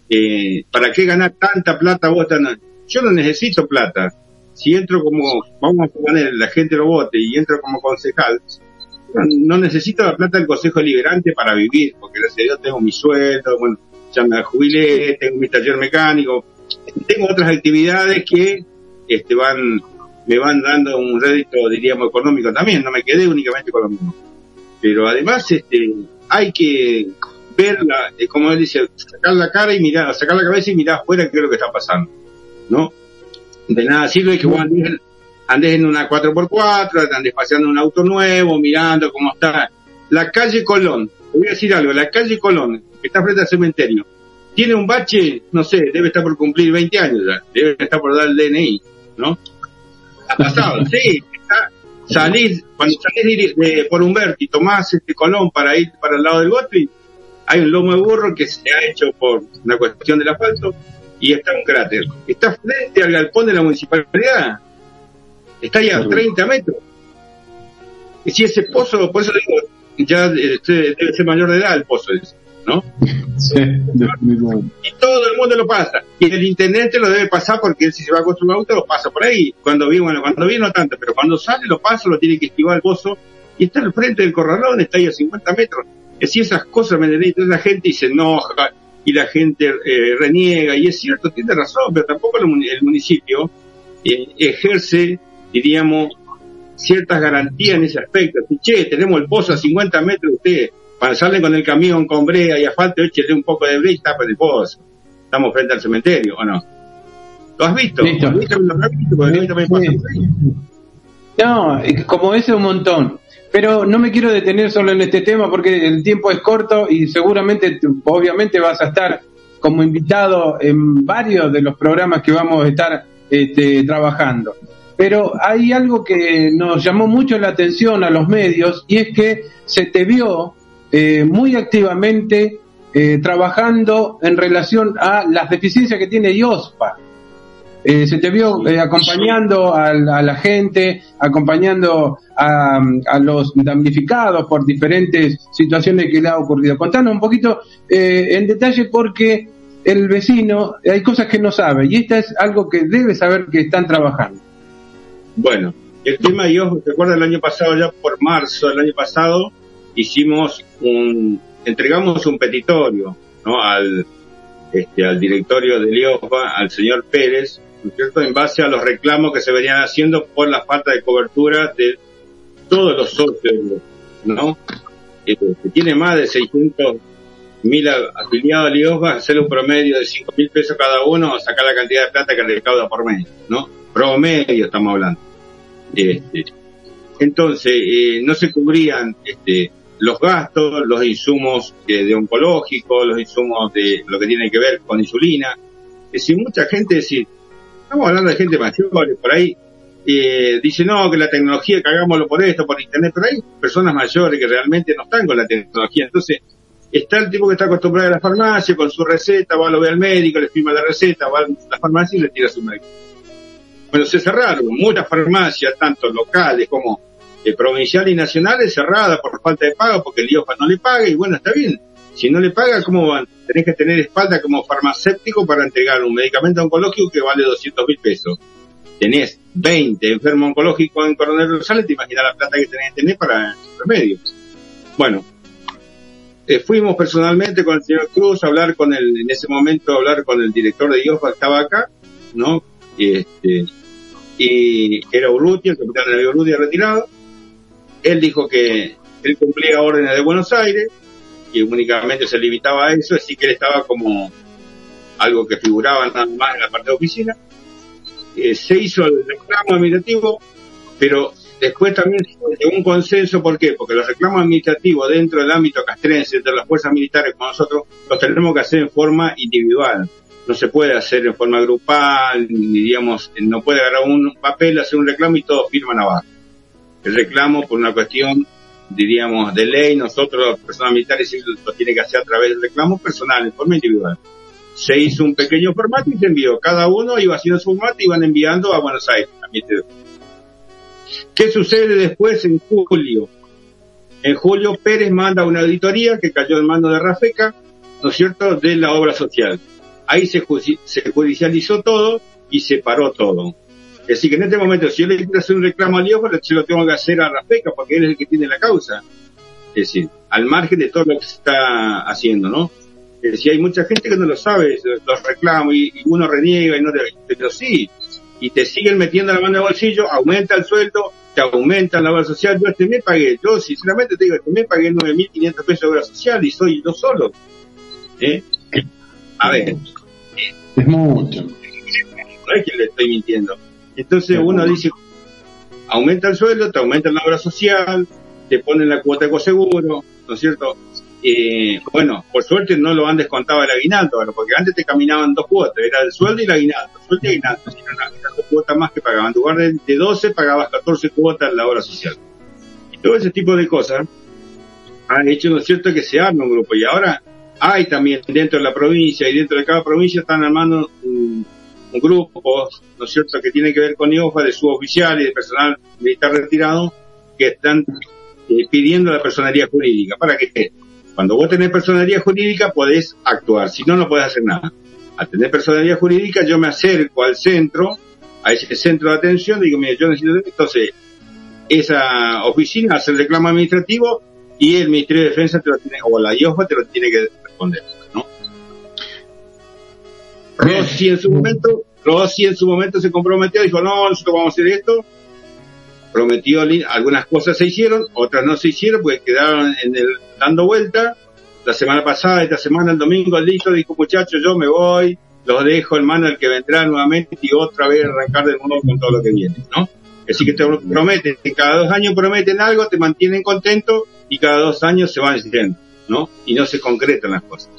eh, ¿para qué ganar tanta plata vos? Tan... Yo no necesito plata, si entro como, vamos a poner, la gente lo vote y entro como concejal, no necesito la plata del Consejo Liberante para vivir, porque gracias a tengo mi sueldo, bueno, ya me jubilé, tengo mi taller mecánico, tengo otras actividades que este van me van dando un rédito, diríamos, económico también, no me quedé únicamente con lo mismo. Pero además este hay que verla, como él dice, sacar la cara y mirar, sacar la cabeza y mirar afuera qué es lo que está pasando, ¿no? De nada sirve que vos andes, en una 4x4, andes paseando un auto nuevo, mirando cómo está. La calle Colón, te voy a decir algo, la calle Colón, que está frente al cementerio, tiene un bache, no sé, debe estar por cumplir 20 años ya, debe estar por dar el DNI, ¿no? Ha pasado, sí, está, salís, cuando salís de, por Humberto y tomás este Colón para ir para el lado del Gotri, hay un lomo de burro que se ha hecho por una cuestión del asfalto y está un cráter. Está frente al galpón de la municipalidad. Está ahí a 30 metros. Y si ese pozo, por eso digo, ya este, debe ser mayor de edad el pozo ese. ¿No? Sí, y todo el mundo lo pasa. Y el intendente lo debe pasar porque él si se va con su auto lo pasa por ahí. Cuando viene, bueno, cuando viene no tanto, pero cuando sale lo pasa, lo tiene que esquivar el pozo y está al frente del corralón, está ahí a 50 metros. Es si esas cosas me entonces la gente y se enoja y la gente eh, reniega y es cierto, tiene razón, pero tampoco el, municipio eh, ejerce, diríamos, ciertas garantías en ese aspecto. che, tenemos el pozo a 50 metros de usted, cuando salen con el camión con brea y asfalto, échele un poco de brea y tapa el pozo. Estamos frente al cementerio, ¿o no? ¿Lo has visto? No, como ese un montón. Pero no me quiero detener solo en este tema porque el tiempo es corto y seguramente, obviamente, vas a estar como invitado en varios de los programas que vamos a estar este, trabajando. Pero hay algo que nos llamó mucho la atención a los medios y es que se te vio eh, muy activamente eh, trabajando en relación a las deficiencias que tiene IOSPA. Eh, se te vio acompañando a, la gente, acompañando a, los damnificados por diferentes situaciones que le ha ocurrido. Contanos un poquito en detalle porque el vecino hay cosas que no sabe y esta es algo que debe saber que están trabajando. Bueno, el tema IOSPA, recuerda el año pasado, ya por marzo del año pasado, hicimos un, entregamos un petitorio, ¿no? Al, este, al directorio de Liopa, al señor Pérez, ¿no cierto? En base a los reclamos que se venían haciendo por la falta de cobertura de todos los socios, ¿no? que tiene más de 600 mil afiliados a Liosba, hacer un promedio de 5 mil pesos cada uno, sacar la cantidad de plata que recauda por mes, ¿no? Promedio estamos hablando. Este, entonces, eh, no se cubrían este, los gastos, los insumos de oncológico, los insumos de lo que tiene que ver con insulina. Es decir, mucha gente, decir, estamos hablando de gente mayor, por ahí eh, dice, no, que la tecnología, que hagámoslo por esto, por internet, pero hay personas mayores que realmente no están con la tecnología. Entonces, está el tipo que está acostumbrado a la farmacia con su receta, va, lo ve al médico, le firma la receta, va a la farmacia y le tira su médico. Bueno, se cerraron muchas farmacias, tanto locales como eh, provincial y nacional es cerrada por falta de pago porque el IOFA no le paga y bueno, está bien. Si no le paga, ¿cómo van? Tenés que tener espalda como farmacéutico para entregar un medicamento oncológico que vale 200 mil pesos. Tenés 20 enfermos oncológicos en Coronel Rosales, te imaginas la plata que tenés que tener para el remedio. Bueno, eh, fuimos personalmente con el señor Cruz a hablar con el, en ese momento, hablar con el director de IOFA estaba acá, ¿no? Este, y era Urrutia, el capitán de Urrutia retirado, él dijo que él cumplía órdenes de Buenos Aires y únicamente se limitaba a eso, así que él estaba como algo que figuraba nada más en la parte de oficina. Eh, se hizo el reclamo administrativo, pero después también se un consenso, ¿por qué? Porque los reclamos administrativos dentro del ámbito castrense, de las fuerzas militares como nosotros, los tenemos que hacer en forma individual. No se puede hacer en forma grupal, ni digamos, no puede agarrar un papel, hacer un reclamo y todos firman abajo el reclamo por una cuestión, diríamos, de ley, nosotros, personas militares, lo tiene que hacer a través del reclamo personal, en forma individual. Se hizo un pequeño formato y se envió. Cada uno iba haciendo su formato y iban enviando a Buenos Aires. ¿Qué sucede después en julio? En julio Pérez manda una auditoría que cayó en mano de Rafeca, ¿no es cierto?, de la obra social. Ahí se, se judicializó todo y se paró todo. Es decir, que en este momento, si yo le quiero hacer un reclamo a Dios, se lo tengo que hacer a Rafeca, porque él es el que tiene la causa. Es decir, al margen de todo lo que se está haciendo, ¿no? Es decir, hay mucha gente que no lo sabe, los reclamos, y, uno reniega, y no pero sí, y te siguen metiendo la mano en el bolsillo, aumenta el sueldo, te aumenta la obra social. Yo este mes pagué, yo sinceramente te digo, este mes pagué 9.500 pesos de obra social y soy yo solo. ¿Eh? A ver. Es mucho no es que le estoy mintiendo. Entonces uno dice, aumenta el sueldo, te aumenta la obra social, te ponen la cuota de coseguro, ¿no es cierto? Eh, bueno, por suerte no lo han descontado el aguinaldo, porque antes te caminaban dos cuotas, era el sueldo y el aguinaldo, sueldo y aguinaldo, eran dos cuotas más que pagaban. En lugar de, 12 pagabas 14 cuotas en la obra social. Y todo ese tipo de cosas han hecho, ¿no es cierto?, que se arme un grupo. Y ahora hay también dentro de la provincia y dentro de cada provincia están armando un, grupo, ¿no es cierto?, que tiene que ver con IOFA de suboficiales de personal militar retirado que están eh, pidiendo la personalidad jurídica. ¿Para qué? Cuando vos tenés personalidad jurídica podés actuar, si no, no podés hacer nada. Al tener personalidad jurídica yo me acerco al centro, a ese centro de atención, digo, mire, yo necesito, entonces, esa oficina hace el reclamo administrativo y el Ministerio de Defensa te lo tiene, o la IOFA te lo tiene que responder. Rossi en su momento, Rossi en su momento se comprometió, dijo, no, nosotros vamos a hacer esto, prometió, algunas cosas se hicieron, otras no se hicieron, pues quedaron en el, dando vuelta. La semana pasada, esta semana, el domingo, el listo dijo, muchachos, yo me voy, los dejo en mano al que vendrá nuevamente y otra vez arrancar de nuevo con todo lo que viene, ¿no? Así que te prometen, cada dos años prometen algo, te mantienen contento y cada dos años se van diciendo, ¿no? Y no se concretan las cosas.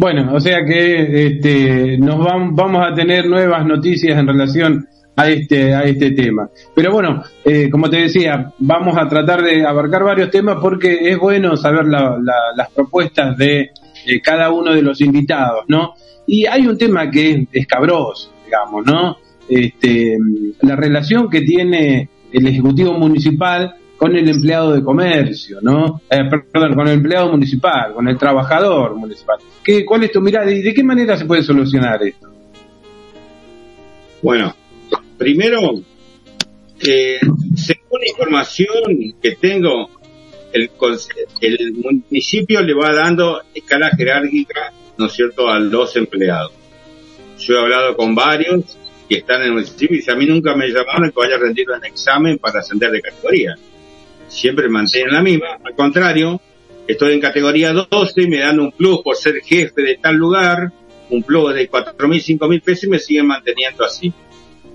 Bueno, o sea que este, nos vamos a tener nuevas noticias en relación a este, a este tema. Pero bueno, eh, como te decía, vamos a tratar de abarcar varios temas porque es bueno saber las propuestas de, cada uno de los invitados, ¿no? Y hay un tema que es escabroso, digamos, ¿no? Este, la relación que tiene el Ejecutivo Municipal con el empleado de comercio, ¿no? Eh, perdón, con el empleado municipal, con el trabajador municipal. ¿Qué, ¿Cuál es tu mirada y de qué manera se puede solucionar esto? Bueno, Primero, eh, según la información que tengo, el, el municipio le va dando escala jerárquica, ¿no es cierto?, a los empleados. Yo he hablado con varios que están en el municipio y a mí nunca me llamaron que vaya a rendir un examen para ascender de categoría. Siempre mantienen la misma. Al contrario, estoy en categoría 12 y me dan un plus por ser jefe de tal lugar, un plus de 4 mil, 5 mil pesos y me siguen manteniendo así.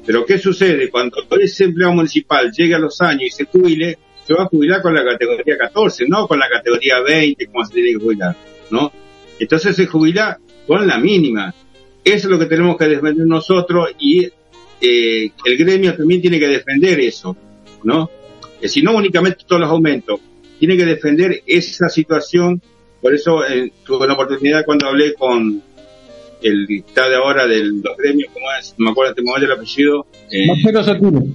Pero ¿qué sucede? Cuando ese empleado municipal llegue a los años y se jubile, se va a jubilar con la categoría 14, no con la categoría 20, como se tiene que jubilar, ¿no? Entonces se jubila con la mínima. Eso es lo que tenemos que defender nosotros y eh, el gremio también tiene que defender eso, ¿no? Que si no únicamente todos los aumentos, tiene que defender esa situación. Por eso eh, tuve la oportunidad cuando hablé con el está de ahora de los gremios, como es, no me acuerdo este momento el apellido. Eh, Marcelo Sotile.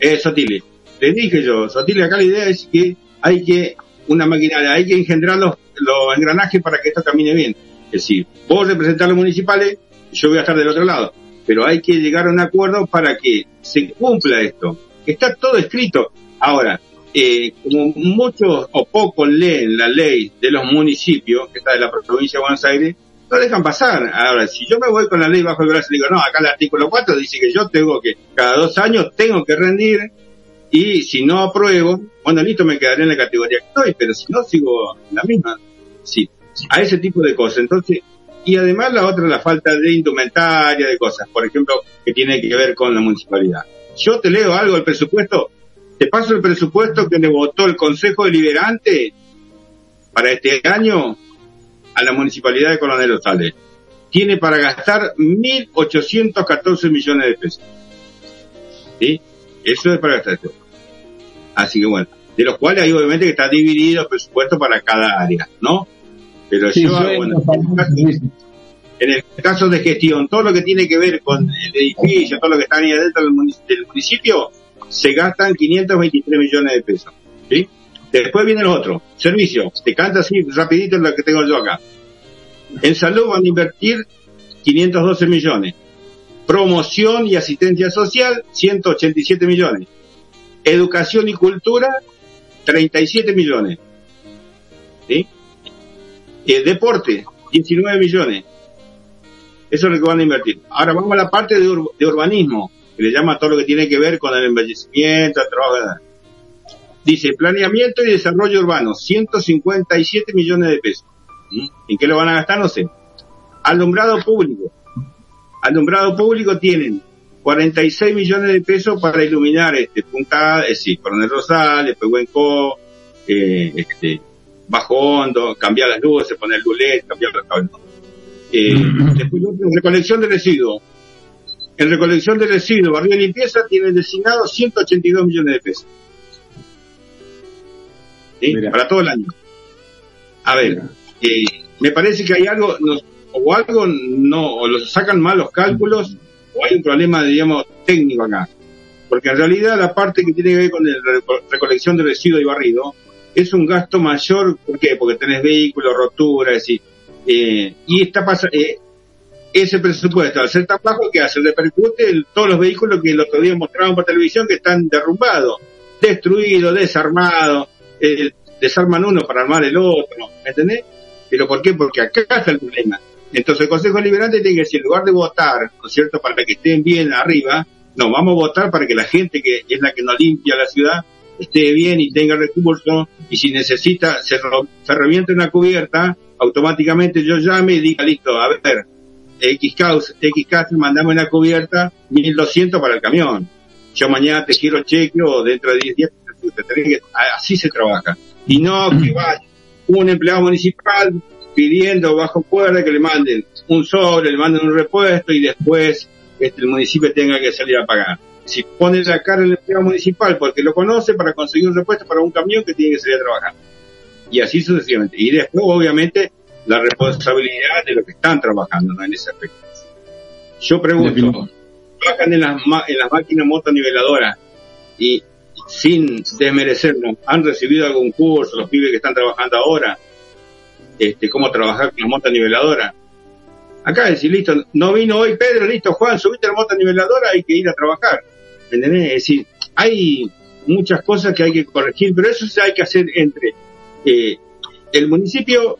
Eh, Sotile. Le dije yo, Sotile, acá la idea es que hay que, una maquinaria, hay que engendrar los, los engranajes para que esto camine bien. Es decir, vos representar los municipales, yo voy a estar del otro lado. Pero hay que llegar a un acuerdo para que se cumpla esto. Está todo escrito. Ahora, eh, como muchos o pocos leen la ley de los municipios, que está de la provincia de Buenos Aires, no dejan pasar. Ahora, si yo me voy con la ley bajo el brazo y digo, no, acá el artículo 4 dice que yo tengo que, cada dos años tengo que rendir, y si no apruebo, bueno, listo, me quedaré en la categoría que estoy, pero si no, sigo en la misma. Sí, a ese tipo de cosas. Entonces, y además la otra, la falta de indumentaria, de cosas, por ejemplo, que tiene que ver con la municipalidad. Yo te leo algo del presupuesto, te paso el presupuesto que le votó el Consejo Deliberante para este año a la Municipalidad de Coronel Osales. Tiene para gastar 1.814 millones de pesos. ¿Sí? Eso es para gastar esto. Así que bueno, de los cuales hay obviamente que está dividido el presupuesto para cada área, ¿no? Pero yo, bueno, en el, caso, de gestión, todo lo que tiene que ver con el edificio, todo lo que está ahí dentro del municipio, se gastan 523 millones de pesos. ¿Sí? Después viene el otro, servicio. Te canta así rapidito lo que tengo yo acá. En salud van a invertir 512 millones. Promoción y asistencia social, 187 millones. Educación y cultura, 37 millones. ¿Sí? Eh, deporte, 19 millones. Eso es lo que van a invertir. Ahora vamos a la parte de, urbanismo, que le llama todo lo que tiene que ver con el embellecimiento, el trabajo. Dice planeamiento y desarrollo urbano, 157 millones de pesos. ¿Mm? ¿En qué lo van a gastar? No sé. Alumbrado público. alumbrado público tienen 46 millones de pesos para iluminar este Punta, es decir, Coronel Rosales, Pehuenco, eh, este, Bajo Hondo, cambiar las luces, poner lulet, cambiar los cables. Eh, después, en recolección de residuos. En recolección de residuos, barrio de limpieza tienen designado 182 millones de pesos. ¿Sí? Para todo el año. A ver, eh, me parece que hay algo, o algo no, o los sacan mal los cálculos, o hay un problema, digamos, técnico acá. Porque en realidad la parte que tiene que ver con la recolección de residuos y barrido es un gasto mayor, ¿por qué? Porque tenés vehículos, roturas, decir, eh, y está eh, ese presupuesto, al ser tan bajo, que hace? Repercute en todos los vehículos que el otro día mostraron por televisión que están derrumbados, destruidos, desarmados, eh, desarman uno para armar el otro, ¿me entendés? ¿Pero por qué? Porque acá está el problema. Entonces el Consejo Liberante tiene que decir, en lugar de votar, ¿no es cierto?, para que estén bien arriba, no, vamos a votar para que la gente que es la que nos limpia la ciudad esté bien y tenga recursos y si necesita, se, se reviente una cubierta, automáticamente yo llame y diga, listo, a ver, XK, XK mandame una cubierta, 1200 para el camión. Yo mañana te quiero cheque o dentro de 10 días así se trabaja. Y no que vaya un empleado municipal pidiendo bajo cuerda que le manden un sobre, le manden un repuesto y después este, el municipio tenga que salir a pagar. Si pone la cara el empleado municipal porque lo conoce para conseguir un repuesto para un camión que tiene que salir a trabajar. Y así sucesivamente. Y después, obviamente, la responsabilidad de los que están trabajando ¿no? en ese aspecto. Yo pregunto, trabajan en las, en las máquinas motoniveladoras y sin desmerecernos, han recibido algún curso los pibes que están trabajando ahora, este, cómo trabajar con la mota niveladora. Acá decir, listo, no vino hoy Pedro, listo, Juan, subiste la mota niveladora, hay que ir a trabajar. ¿Entendés? Es decir, hay muchas cosas que hay que corregir, pero eso se hay que hacer entre eh, el municipio,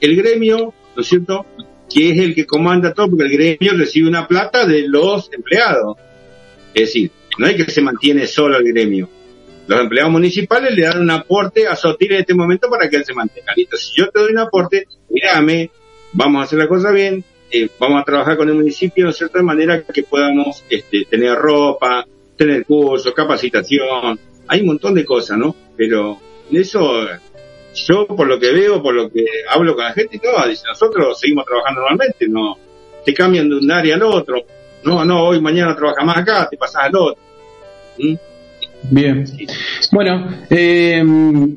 el gremio, ¿no es cierto? Que es el que comanda todo, porque el gremio recibe una plata de los empleados. Es decir, no hay que se mantiene solo el gremio. Los empleados municipales le dan un aporte a Sotil en este momento para que él se mantenga. Listo, si yo te doy un aporte, mírame, vamos a hacer la cosa bien, eh, vamos a trabajar con el municipio de cierta manera que podamos este, tener ropa, tener cursos, capacitación, hay un montón de cosas, ¿no? Pero eso, yo por lo que veo, por lo que hablo con la gente, no, dice, nosotros seguimos trabajando normalmente, no, te cambian de un área al otro, no, no, hoy mañana trabajas más acá, te pasas al otro. ¿Mm? Bien. Bueno, eh,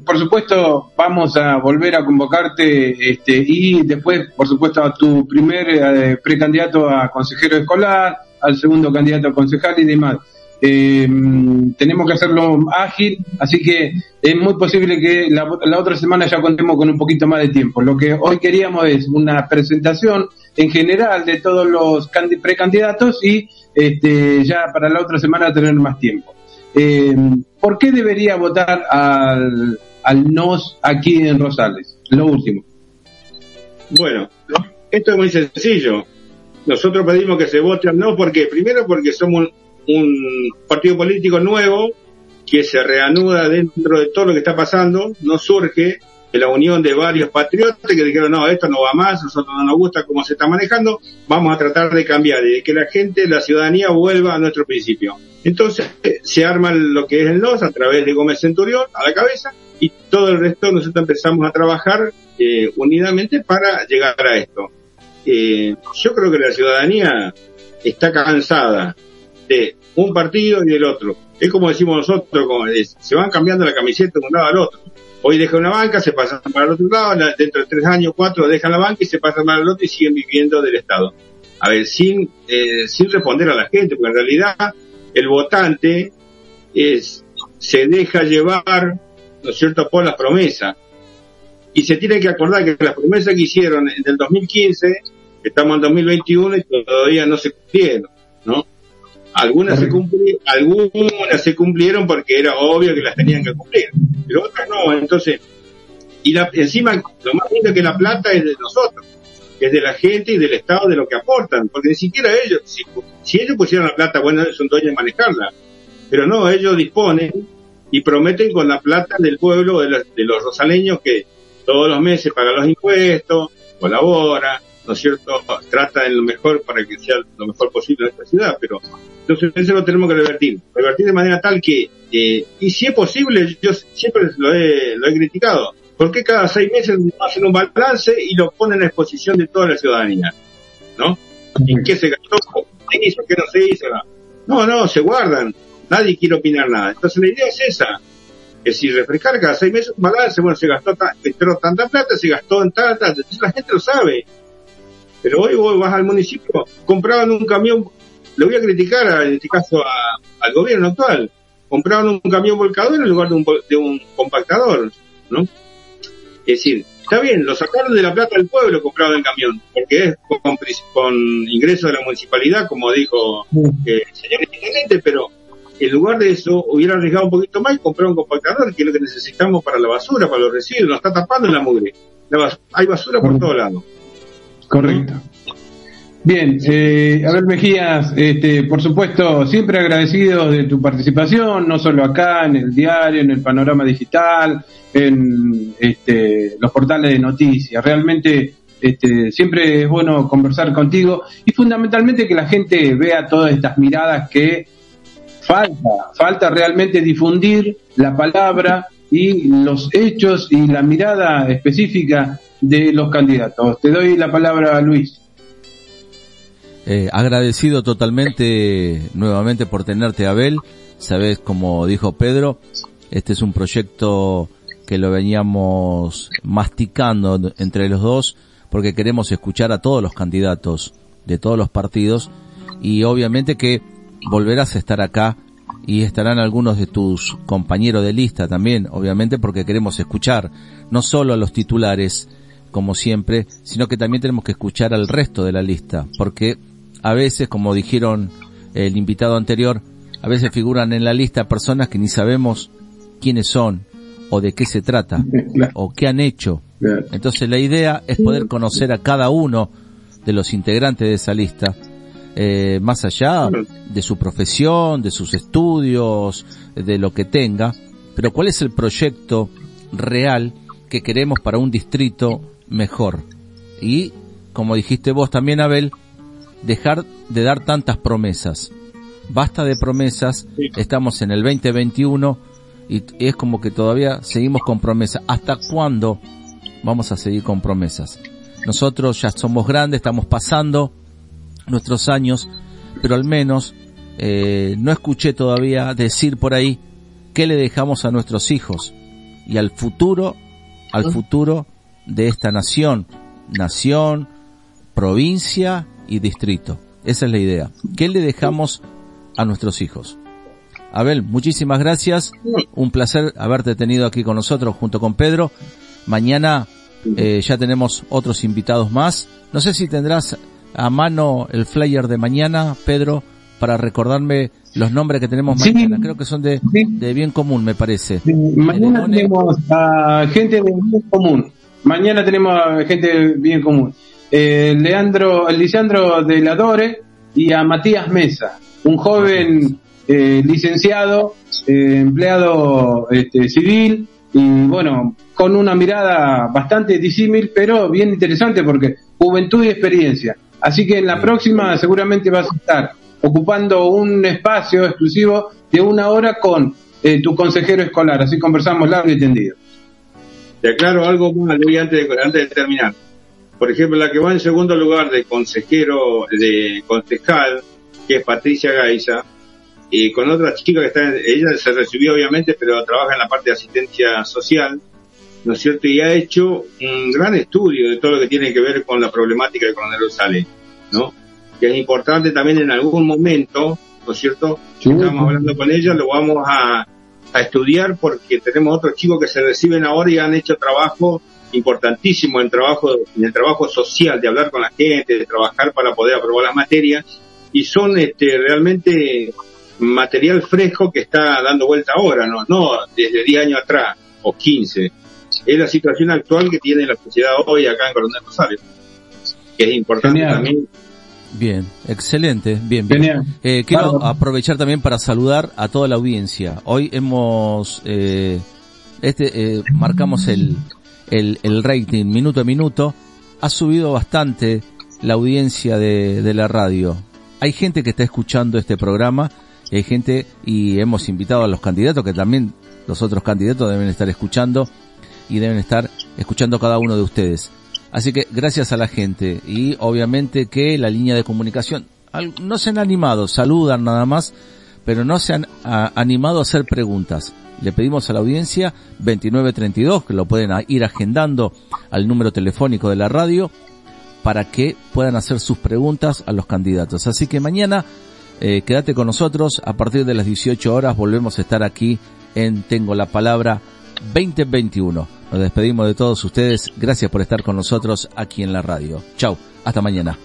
por supuesto, vamos a volver a convocarte este, y después, por supuesto, a tu primer eh, precandidato a consejero escolar, al segundo candidato a concejal y demás. Eh, tenemos que hacerlo ágil, así que es muy posible que la, la, otra semana ya contemos con un poquito más de tiempo. Lo que hoy queríamos es una presentación en general de todos los precandidatos y este, ya para la otra semana tener más tiempo. Eh, ¿Por qué debería votar al, al NOS aquí en Rosales? Lo último. Bueno, esto es muy sencillo. Nosotros pedimos que se vote al NOS porque, primero porque somos un partido político nuevo que se reanuda dentro de todo lo que está pasando, no surge de la unión de varios patriotas que dijeron, no, esto no va más, nosotros no nos gusta cómo se está manejando, vamos a tratar de cambiar y de que la gente, la ciudadanía vuelva a nuestro principio. Entonces se arma lo que es el NOS a través de Gómez Centurión a la cabeza y todo el resto nosotros empezamos a trabajar eh, unidamente para llegar a esto. Eh, yo creo que la ciudadanía está cansada de un partido y del otro. Es como decimos nosotros, como se van cambiando la camiseta de un lado al otro Hoy dejan una banca, se pasan para el otro lado, dentro de tres años, cuatro, dejan la banca y se pasan para el otro y siguen viviendo del Estado. A ver, sin, eh, sin responder a la gente, porque en realidad el votante es, se deja llevar, ¿no es cierto?, por las promesas. Y se tiene que acordar que las promesas que hicieron en el 2015, estamos en 2021 y todavía no se cumplieron, ¿no? Algunas se cumplieron, algunas se cumplieron porque era obvio que las tenían que cumplir, pero otras no. Entonces, y la, encima lo más lindo es que la plata es de nosotros, es de la gente y del Estado de lo que aportan, porque ni siquiera ellos, si, ellos pusieran la plata, bueno, son dueños de manejarla, pero no, ellos disponen y prometen con la plata del pueblo, de los, de los rosaleños que todos los meses pagan los impuestos, colabora, ¿no es cierto?, trata en lo mejor para que sea lo mejor posible en esta ciudad, pero entonces eso lo tenemos que revertir, revertir de manera tal que, eh, y si es posible, yo siempre lo he, lo he criticado, ¿por qué cada seis meses hacen un balance y lo ponen a exposición de toda la ciudadanía? ¿No? ¿En qué se gastó? ¿Qué hizo? ¿Qué no se hizo? No, no, se guardan, nadie quiere opinar nada. Entonces la idea es esa, es decir, refrescar cada seis meses un balance, bueno, se gastó tanta plata, se gastó en tanta, la gente lo sabe. Pero hoy vos vas al municipio, compraban un camión, le voy a criticar en este caso al gobierno actual, compraban un camión volcador en lugar de un, de un compactador, ¿no? Es decir, está bien, lo sacaron de la plata del pueblo comprado el camión, porque es con, con ingreso de la municipalidad, como dijo eh, el señor intendente, pero en lugar de eso hubiera arriesgado un poquito más y comprado un compactador, que es lo que necesitamos para la basura, para los residuos, nos está tapando la mugre. hay basura por todos lados. Correcto. Bien, eh, a ver Mejías, este, por supuesto, siempre agradecido de tu participación, no solo acá, en el diario, en el panorama digital, en este, los portales de noticias. Realmente este, siempre es bueno conversar contigo y fundamentalmente que la gente vea todas estas miradas que falta, falta realmente difundir la palabra y los hechos y la mirada específica de los candidatos. Te doy la palabra a Luis. Eh, agradecido totalmente nuevamente por tenerte, Abel. Sabes, como dijo Pedro, este es un proyecto que lo veníamos masticando entre los dos porque queremos escuchar a todos los candidatos de todos los partidos y obviamente que volverás a estar acá y estarán algunos de tus compañeros de lista también, obviamente porque queremos escuchar no solo a los titulares, como siempre, sino que también tenemos que escuchar al resto de la lista, porque a veces, como dijeron el invitado anterior, a veces figuran en la lista personas que ni sabemos quiénes son, o de qué se trata, o qué han hecho. Entonces la idea es poder conocer a cada uno de los integrantes de esa lista, eh, más allá de su profesión, de sus estudios, de lo que tenga, pero cuál es el proyecto real que queremos para un distrito mejor. Y, como dijiste vos también, Abel, dejar de dar tantas promesas. Basta de promesas, estamos en el 2021 y es como que todavía seguimos con promesas. ¿Hasta cuándo vamos a seguir con promesas? Nosotros ya somos grandes, estamos pasando nuestros años, pero al menos eh, no escuché todavía decir por ahí qué le dejamos a nuestros hijos y al futuro, al futuro de esta nación, nación, provincia y distrito. Esa es la idea. ¿Qué le dejamos a nuestros hijos? Abel, muchísimas gracias. Un placer haberte tenido aquí con nosotros junto con Pedro. Mañana eh, ya tenemos otros invitados más. No sé si tendrás a mano el flyer de mañana, Pedro, para recordarme los nombres que tenemos mañana. Creo que son de, de bien común, me parece. Mañana tenemos a gente de bien común. Mañana tenemos a gente bien común. Eh, Leandro, Lisandro de la Dore y a Matías Mesa, un joven eh, licenciado, eh, empleado este, civil y bueno, con una mirada bastante disímil, pero bien interesante porque juventud y experiencia. Así que en la próxima seguramente vas a estar ocupando un espacio exclusivo de una hora con tu consejero escolar. Así conversamos largo y tendido. Te aclaro algo más, antes de, antes de terminar. Por ejemplo, la que va en segundo lugar de consejero, de concejal, que es Patricia Gaiza, y con otra chica que está, ella se recibió obviamente, pero trabaja en la parte de asistencia social, ¿no es cierto? Y ha hecho un gran estudio de todo lo que tiene que ver con la problemática de Coronel Rosales, ¿no? Que es importante también en algún momento, ¿no es cierto? Si estamos hablando con ella, lo vamos a, a estudiar porque tenemos otros chicos que se reciben ahora y han hecho trabajo importantísimo en trabajo en el trabajo social de hablar con la gente de trabajar para poder aprobar las materias. Y son este realmente material fresco que está dando vuelta ahora no no desde 10 años atrás o 15 es la situación actual que tiene la sociedad hoy acá en Coronel Rosario que es importante también Bien, excelente, bien, bien. Eh, quiero aprovechar también para saludar a toda la audiencia. Hoy hemos, eh, este, eh, marcamos el, el, el rating minuto a minuto. Ha subido bastante la audiencia de, de la radio. Hay gente que está escuchando este programa hay gente y hemos invitado a los candidatos que también los otros candidatos deben estar escuchando y deben estar escuchando cada uno de ustedes. Así que gracias a la gente y obviamente que la línea de comunicación no se han animado, saludan nada más, pero no se han animado a hacer preguntas. Le pedimos a la audiencia 2932 que lo pueden ir agendando al número telefónico de la radio para que puedan hacer sus preguntas a los candidatos. Así que mañana eh, quédate con nosotros. A partir de las 18 horas volvemos a estar aquí en Tengo la Palabra 2021. Nos despedimos de todos ustedes. Gracias por estar con nosotros aquí en la radio. Chau. Hasta mañana.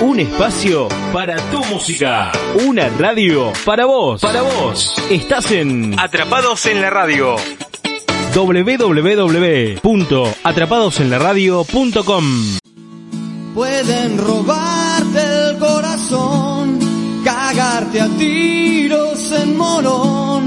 Un espacio para tu música. Una radio para vos. Para vos. Estás en Atrapados en la Radio. www.atrapadosenlaradio.com Pueden robarte el corazón, cagarte a tiros en morón,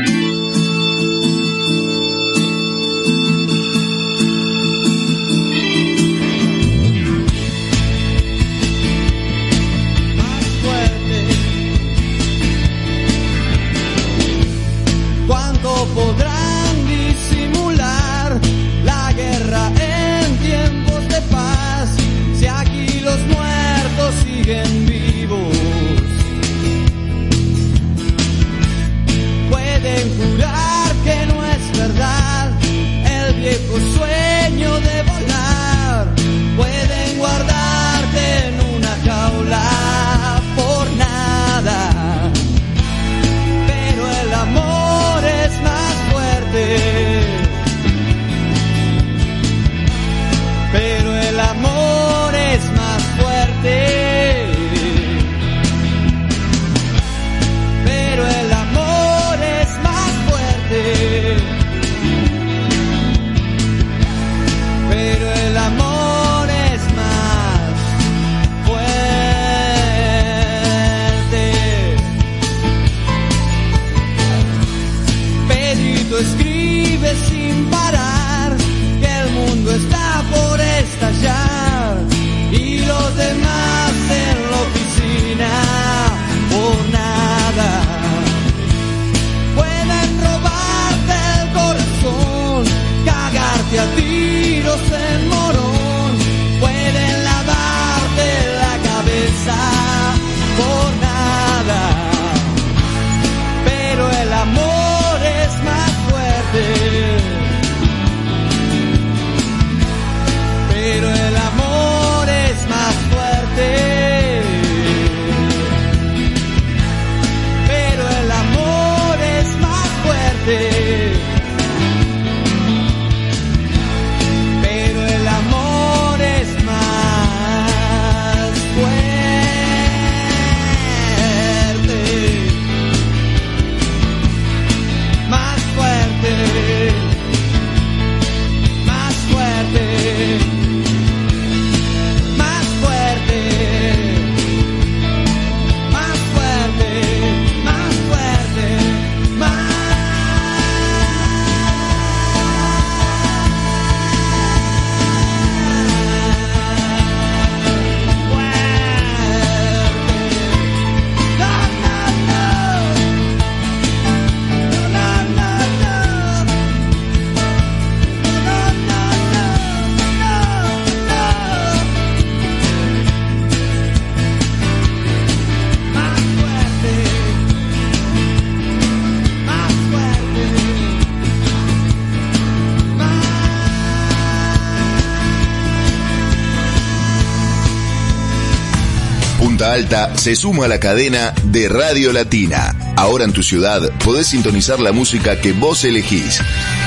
Se suma a la cadena de Radio Latina. Ahora en tu ciudad podés sintonizar la música que vos elegís.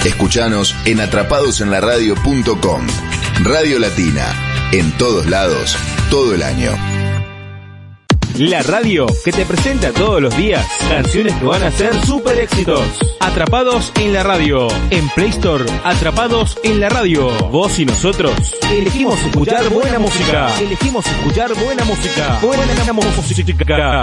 Escuchanos en atrapadosenlaradio.com. Radio Latina, en todos lados, todo el año. La radio que te presenta todos los días canciones que van a ser super éxitos. Atrapados en la radio. En Play Store, Atrapados en la radio. Vos y nosotros elegimos escuchar buena música. Elegimos escuchar buena música. Buena música.